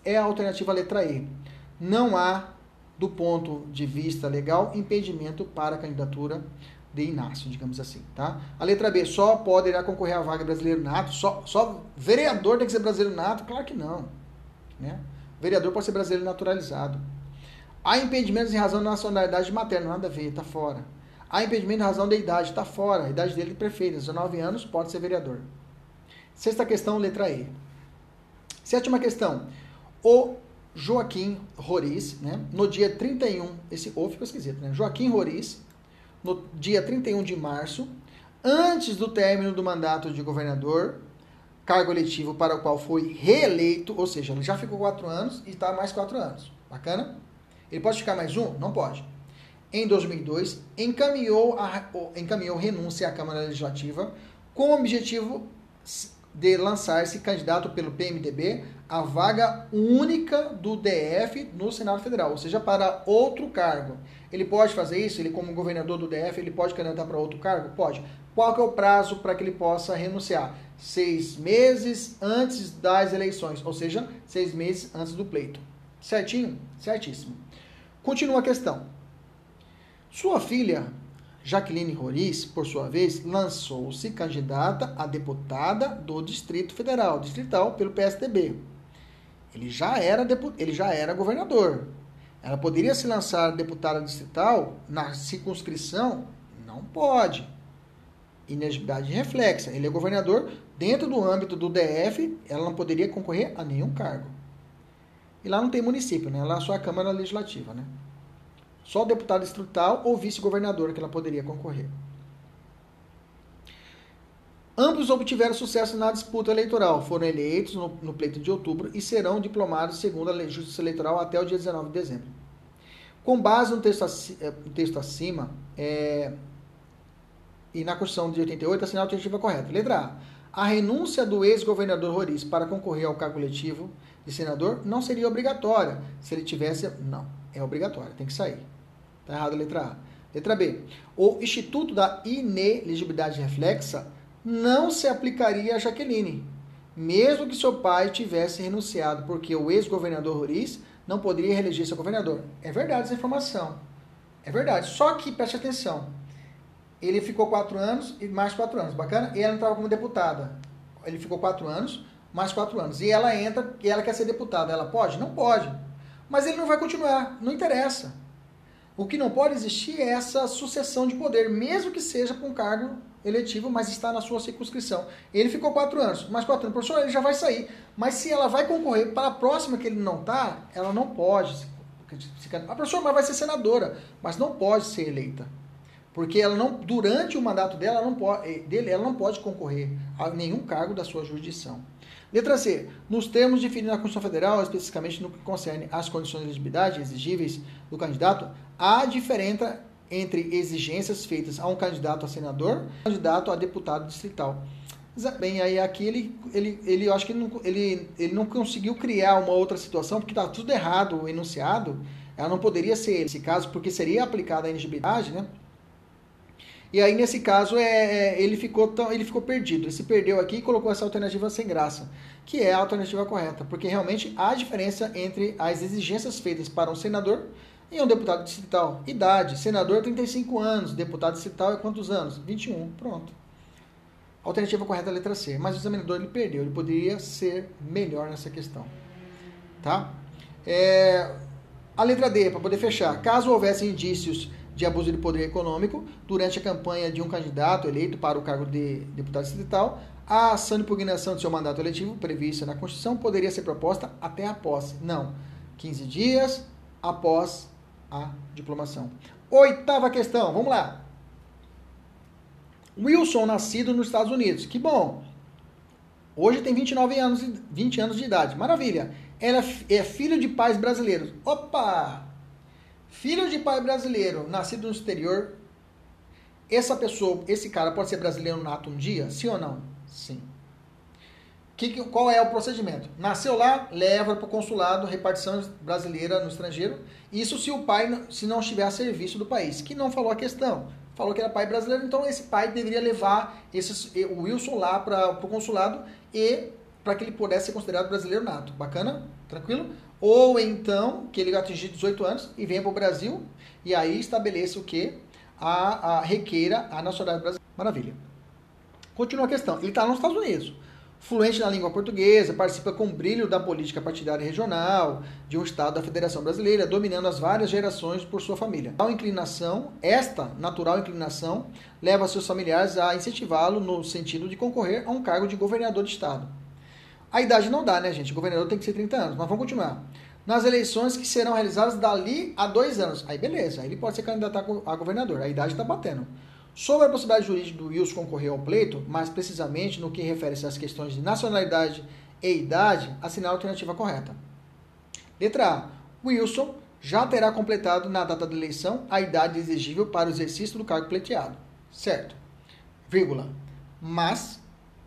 Speaker 1: é a alternativa letra E. Não há, do ponto de vista legal, impedimento para a candidatura de Inácio, digamos assim, tá? A letra B, só poderá concorrer à vaga brasileiro nato, só, só vereador tem que ser brasileiro nato? Claro que não, né? Vereador pode ser brasileiro naturalizado. Há impedimentos em razão da nacionalidade materna, nada a ver, tá fora. Há impedimento em razão da idade, está fora. A idade dele é perfeita, 19 anos, pode ser vereador. Sexta questão, letra E. Sétima questão. O Joaquim Roriz, né, no dia 31, esse O ficou esquisito, né? Joaquim Roriz, no dia 31 de março, antes do término do mandato de governador, cargo eletivo para o qual foi reeleito, ou seja, ele já ficou quatro anos e está mais quatro anos. Bacana? Ele pode ficar mais um? Não pode em 2002, encaminhou, a, encaminhou renúncia à Câmara Legislativa com o objetivo de lançar-se candidato pelo PMDB à vaga única do DF no Senado Federal, ou seja, para outro cargo. Ele pode fazer isso? Ele, como governador do DF, ele pode candidatar para outro cargo? Pode. Qual é o prazo para que ele possa renunciar? Seis meses antes das eleições, ou seja, seis meses antes do pleito. Certinho? Certíssimo. Continua a questão. Sua filha, Jaqueline Roriz, por sua vez, lançou-se candidata a deputada do Distrito Federal, distrital, pelo PSDB. Ele já era, ele já era governador. Ela poderia se lançar deputada distrital na circunscrição? Não pode. Inegibilidade reflexa. Ele é governador dentro do âmbito do DF, ela não poderia concorrer a nenhum cargo. E lá não tem município, né? Lá só a Câmara Legislativa, né? Só o deputado distrital ou vice-governador que ela poderia concorrer. Ambos obtiveram sucesso na disputa eleitoral, foram eleitos no, no, pleito de outubro e serão diplomados segundo a Justiça Eleitoral até o dia 19 de dezembro. Com base no texto, eh, no texto acima é, e na Constituição de 88, a alternativa correta. Letra A. A renúncia do ex-governador Roriz para concorrer ao cargo letivo de senador não seria obrigatória se ele tivesse. Não, é obrigatória, tem que sair. Está errado a letra A. Letra B. O Instituto da Ineligibilidade Reflexa não se aplicaria a Jaqueline, mesmo que seu pai tivesse renunciado, porque o ex-governador Roriz não poderia reeleger seu governador. É verdade essa informação. É verdade. Só que, preste atenção, ele ficou quatro anos e mais quatro anos. Bacana? E ela entrava como deputada. Ele ficou quatro anos, mais quatro anos. E ela entra e ela quer ser deputada. Ela pode? Não pode. Mas ele não vai continuar. Não interessa. O que não pode existir é essa sucessão de poder, mesmo que seja para um cargo eletivo, mas está na sua circunscrição. Ele ficou quatro anos, mais quatro anos, professor, ele já vai sair. Mas se ela vai concorrer para a próxima que ele não está, ela não pode. A professora mas vai ser senadora, mas não pode ser eleita. Porque ela não, durante o mandato dela, ela não pode, eh, dele, ela não pode concorrer a nenhum cargo da sua jurisdição. Letra C. Nos termos definidos na Constituição Federal, especificamente no que concerne às condições de elegibilidade exigíveis do candidato, há diferença entre exigências feitas a um candidato a senador e candidato a deputado distrital. Bem, aí aqui ele, ele, ele eu acho que não, ele, ele não conseguiu criar uma outra situação, porque está tudo errado o enunciado. Ela não poderia ser esse caso, porque seria aplicada a elegibilidade, né? E aí, nesse caso, é, é, ele, ficou tão, ele ficou perdido. Ele se perdeu aqui e colocou essa alternativa sem graça, que é a alternativa correta, porque realmente há diferença entre as exigências feitas para um senador e um deputado distrital. Idade: senador 35 anos, deputado distrital é quantos anos? 21. Pronto. Alternativa correta letra C. Mas o examinador ele perdeu, ele poderia ser melhor nessa questão. Tá? É, a letra D, para poder fechar. Caso houvesse indícios de abuso de poder econômico durante a campanha de um candidato eleito para o cargo de deputado distrital, a ação de impugnação de seu mandato eletivo prevista na Constituição poderia ser proposta até a posse. Não, 15 dias após a diplomação. Oitava questão, vamos lá. Wilson, nascido nos Estados Unidos. Que bom. Hoje tem 29 anos, 20 anos de idade. Maravilha. Ela é filho de pais brasileiros. Opa! Filho de pai brasileiro, nascido no exterior, essa pessoa, esse cara pode ser brasileiro nato um dia? Sim ou não? Sim. Que, qual é o procedimento? Nasceu lá, leva para o consulado, repartição brasileira no estrangeiro. Isso se o pai se não estiver a serviço do país, que não falou a questão. falou que era pai brasileiro, então esse pai deveria levar esses, o Wilson lá para o consulado e para que ele pudesse ser considerado brasileiro nato. Bacana? Tranquilo? Ou então que ele atingir 18 anos e venha para o Brasil e aí estabeleça o que? A, a requeira a nacionalidade brasileira. Maravilha. Continua a questão. Ele está nos Estados Unidos fluente na língua portuguesa, participa com brilho da política partidária regional de um estado da Federação Brasileira, dominando as várias gerações por sua família. Tal inclinação, esta natural inclinação, leva seus familiares a incentivá-lo no sentido de concorrer a um cargo de governador de estado. A idade não dá, né, gente? O governador tem que ser 30 anos, mas vamos continuar. Nas eleições que serão realizadas dali a dois anos. Aí beleza, ele pode ser candidato a governador, a idade está batendo. Sobre a possibilidade jurídica do Wilson concorrer ao pleito, mais precisamente no que refere-se às questões de nacionalidade e idade, assinar a alternativa correta. Letra A. Wilson já terá completado na data da eleição a idade exigível para o exercício do cargo pleiteado. Certo. Vírgula. Mas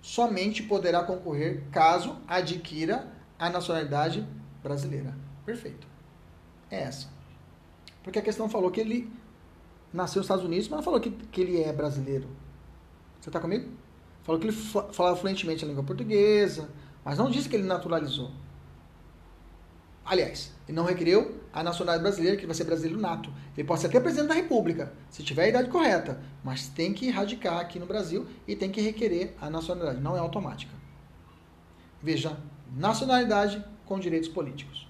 Speaker 1: somente poderá concorrer caso adquira a nacionalidade brasileira. Perfeito. É essa. Porque a questão falou que ele nasceu nos Estados Unidos, mas não falou que, que ele é brasileiro. Você está comigo? Falou que ele falava fluentemente a língua portuguesa, mas não disse que ele naturalizou. Aliás, ele não requeriu a nacionalidade brasileira, que vai ser brasileiro nato. Ele pode ser até presidente da República, se tiver a idade correta, mas tem que radicar aqui no Brasil e tem que requerer a nacionalidade, não é automática. Veja, nacionalidade com direitos políticos.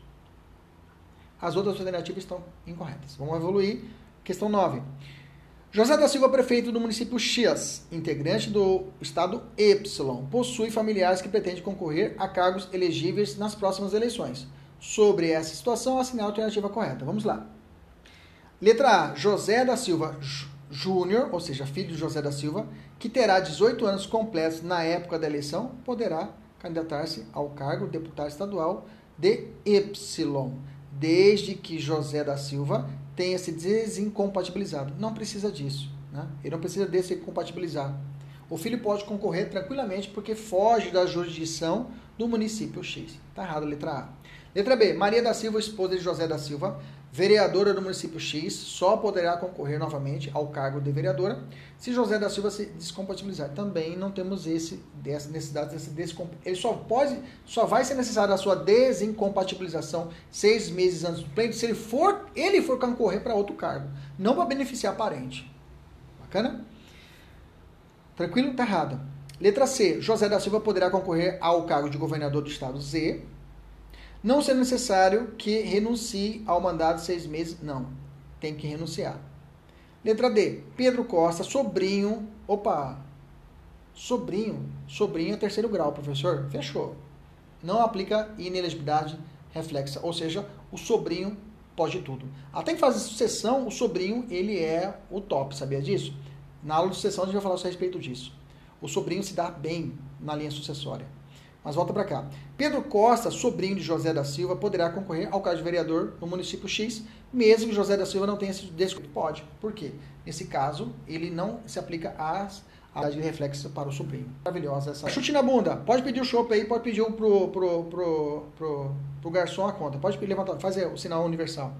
Speaker 1: As outras alternativas estão incorretas. Vamos evoluir Questão 9. José da Silva, prefeito do município X, integrante do estado Y, possui familiares que pretendem concorrer a cargos elegíveis nas próximas eleições. Sobre essa situação, assinale a alternativa correta. Vamos lá. Letra A. José da Silva Júnior, ou seja, filho de José da Silva, que terá 18 anos completos na época da eleição, poderá candidatar-se ao cargo de deputado estadual de Y, desde que José da Silva tenha se desincompatibilizado. Não precisa disso. Né? Ele não precisa desse compatibilizar. O filho pode concorrer tranquilamente porque foge da jurisdição do município X. Está errado a letra A. Letra B. Maria da Silva, esposa de José da Silva, vereadora do município X, só poderá concorrer novamente ao cargo de vereadora se José da Silva se descompatibilizar. Também não temos esse dessa necessidade desse descompatibilização. Ele só pode, só vai ser necessário a sua desincompatibilização seis meses antes do pleito se ele for, ele for concorrer para outro cargo, não para beneficiar parente. Bacana? Tranquilo? Tá errado. Letra C. José da Silva poderá concorrer ao cargo de governador do estado Z, não sendo necessário que renuncie ao mandato de seis meses. Não, tem que renunciar. Letra D. Pedro Costa, sobrinho. Opa! Sobrinho. Sobrinho é terceiro grau, professor. Fechou. Não aplica inelegibilidade reflexa. Ou seja, o sobrinho pode tudo. Até fase de sucessão, o sobrinho ele é o top. Sabia disso? Na aula de sucessão a gente vai falar a respeito disso. O sobrinho se dá bem na linha sucessória. Mas volta para cá. Pedro Costa, sobrinho de José da Silva, poderá concorrer ao cargo de vereador no município X, mesmo que José da Silva não tenha sido descoberto. Pode. Por quê? Nesse caso, ele não se aplica às a de reflexo para o sobrinho. Maravilhosa essa. Chute na bunda. Pode pedir o chopp aí, pode pedir pro, pro, pro, pro, pro garçom a conta. Pode pedir, levantar, o sinal universal.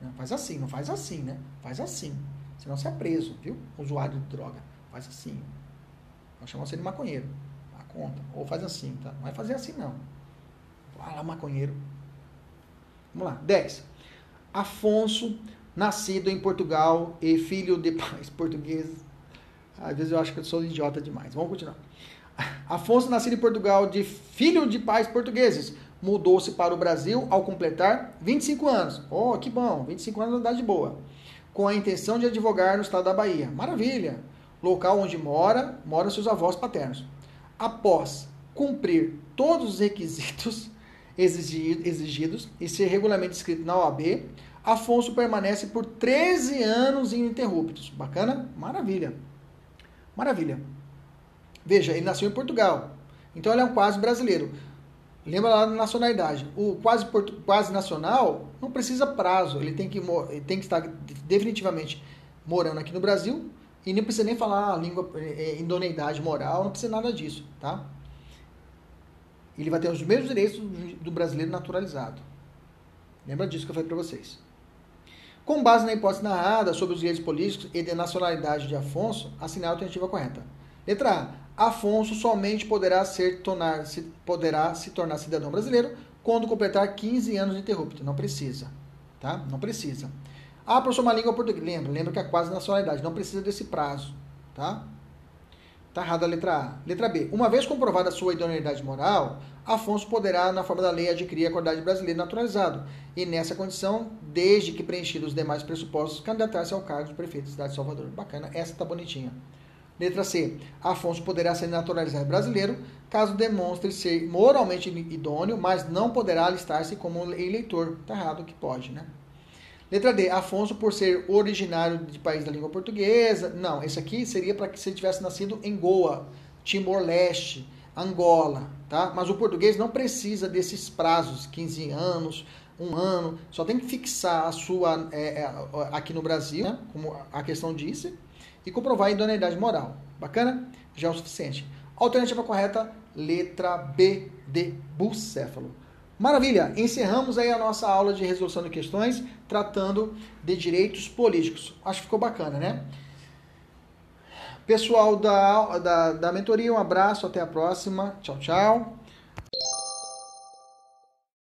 Speaker 1: Não, faz assim, não faz assim, né? Faz assim. Senão você é preso, viu? Usuário de droga. Faz assim. Nós chamamos você de maconheiro conta. Ou faz assim, tá? Não vai fazer assim, não. Vai lá, maconheiro. Vamos lá. 10. Afonso, nascido em Portugal e filho de pais portugueses. Às vezes eu acho que eu sou idiota demais. Vamos continuar. Afonso, nascido em Portugal, de filho de pais portugueses, mudou-se para o Brasil ao completar 25 anos. Oh, que bom! 25 anos de idade boa. Com a intenção de advogar no estado da Bahia. Maravilha! Local onde mora, moram seus avós paternos após cumprir todos os requisitos exigidos e ser regularmente inscrito na OAB, Afonso permanece por 13 anos ininterruptos. Bacana? Maravilha. Maravilha. Veja, ele nasceu em Portugal. Então ele é um quase brasileiro. Lembra lá da nacionalidade. O quase, quase nacional não precisa prazo. Ele tem que, ele tem que estar definitivamente morando aqui no Brasil e nem precisa nem falar a língua, é, é, idoneidade moral, não precisa nada disso, tá? Ele vai ter os mesmos direitos do brasileiro naturalizado. Lembra disso que eu falei para vocês. Com base na hipótese narrada sobre os direitos políticos e de nacionalidade de Afonso, assinale a alternativa correta. Letra A. Afonso somente poderá, ser, tornar, se, poderá se tornar cidadão brasileiro quando completar 15 anos de interrupto. Não precisa. Tá? Não precisa. Ah, professor, uma língua portuguesa. Lembra, lembra que é quase nacionalidade. Não precisa desse prazo. Tá? Tá errada a letra A. Letra B. Uma vez comprovada a sua idoneidade moral, Afonso poderá, na forma da lei, adquirir a qualidade brasileira naturalizado. E nessa condição, desde que preenchidos os demais pressupostos, candidatar-se ao cargo de prefeito da cidade de Salvador. Bacana, essa tá bonitinha. Letra C. Afonso poderá ser naturalizado brasileiro caso demonstre ser moralmente idôneo, mas não poderá alistar-se como eleitor. Tá errado que pode, né? Letra D. Afonso, por ser originário de país da língua portuguesa. Não, esse aqui seria para que você tivesse nascido em Goa, Timor-Leste, Angola, tá? Mas o português não precisa desses prazos, 15 anos, um ano. Só tem que fixar a sua é, é, aqui no Brasil, né? como a questão disse, e comprovar a idoneidade moral. Bacana? Já é o suficiente. Alternativa correta, letra B de bucéfalo. Maravilha! Encerramos aí a nossa aula de resolução de questões tratando de direitos políticos. Acho que ficou bacana, né? Pessoal da, da, da mentoria, um abraço, até a próxima. Tchau, tchau.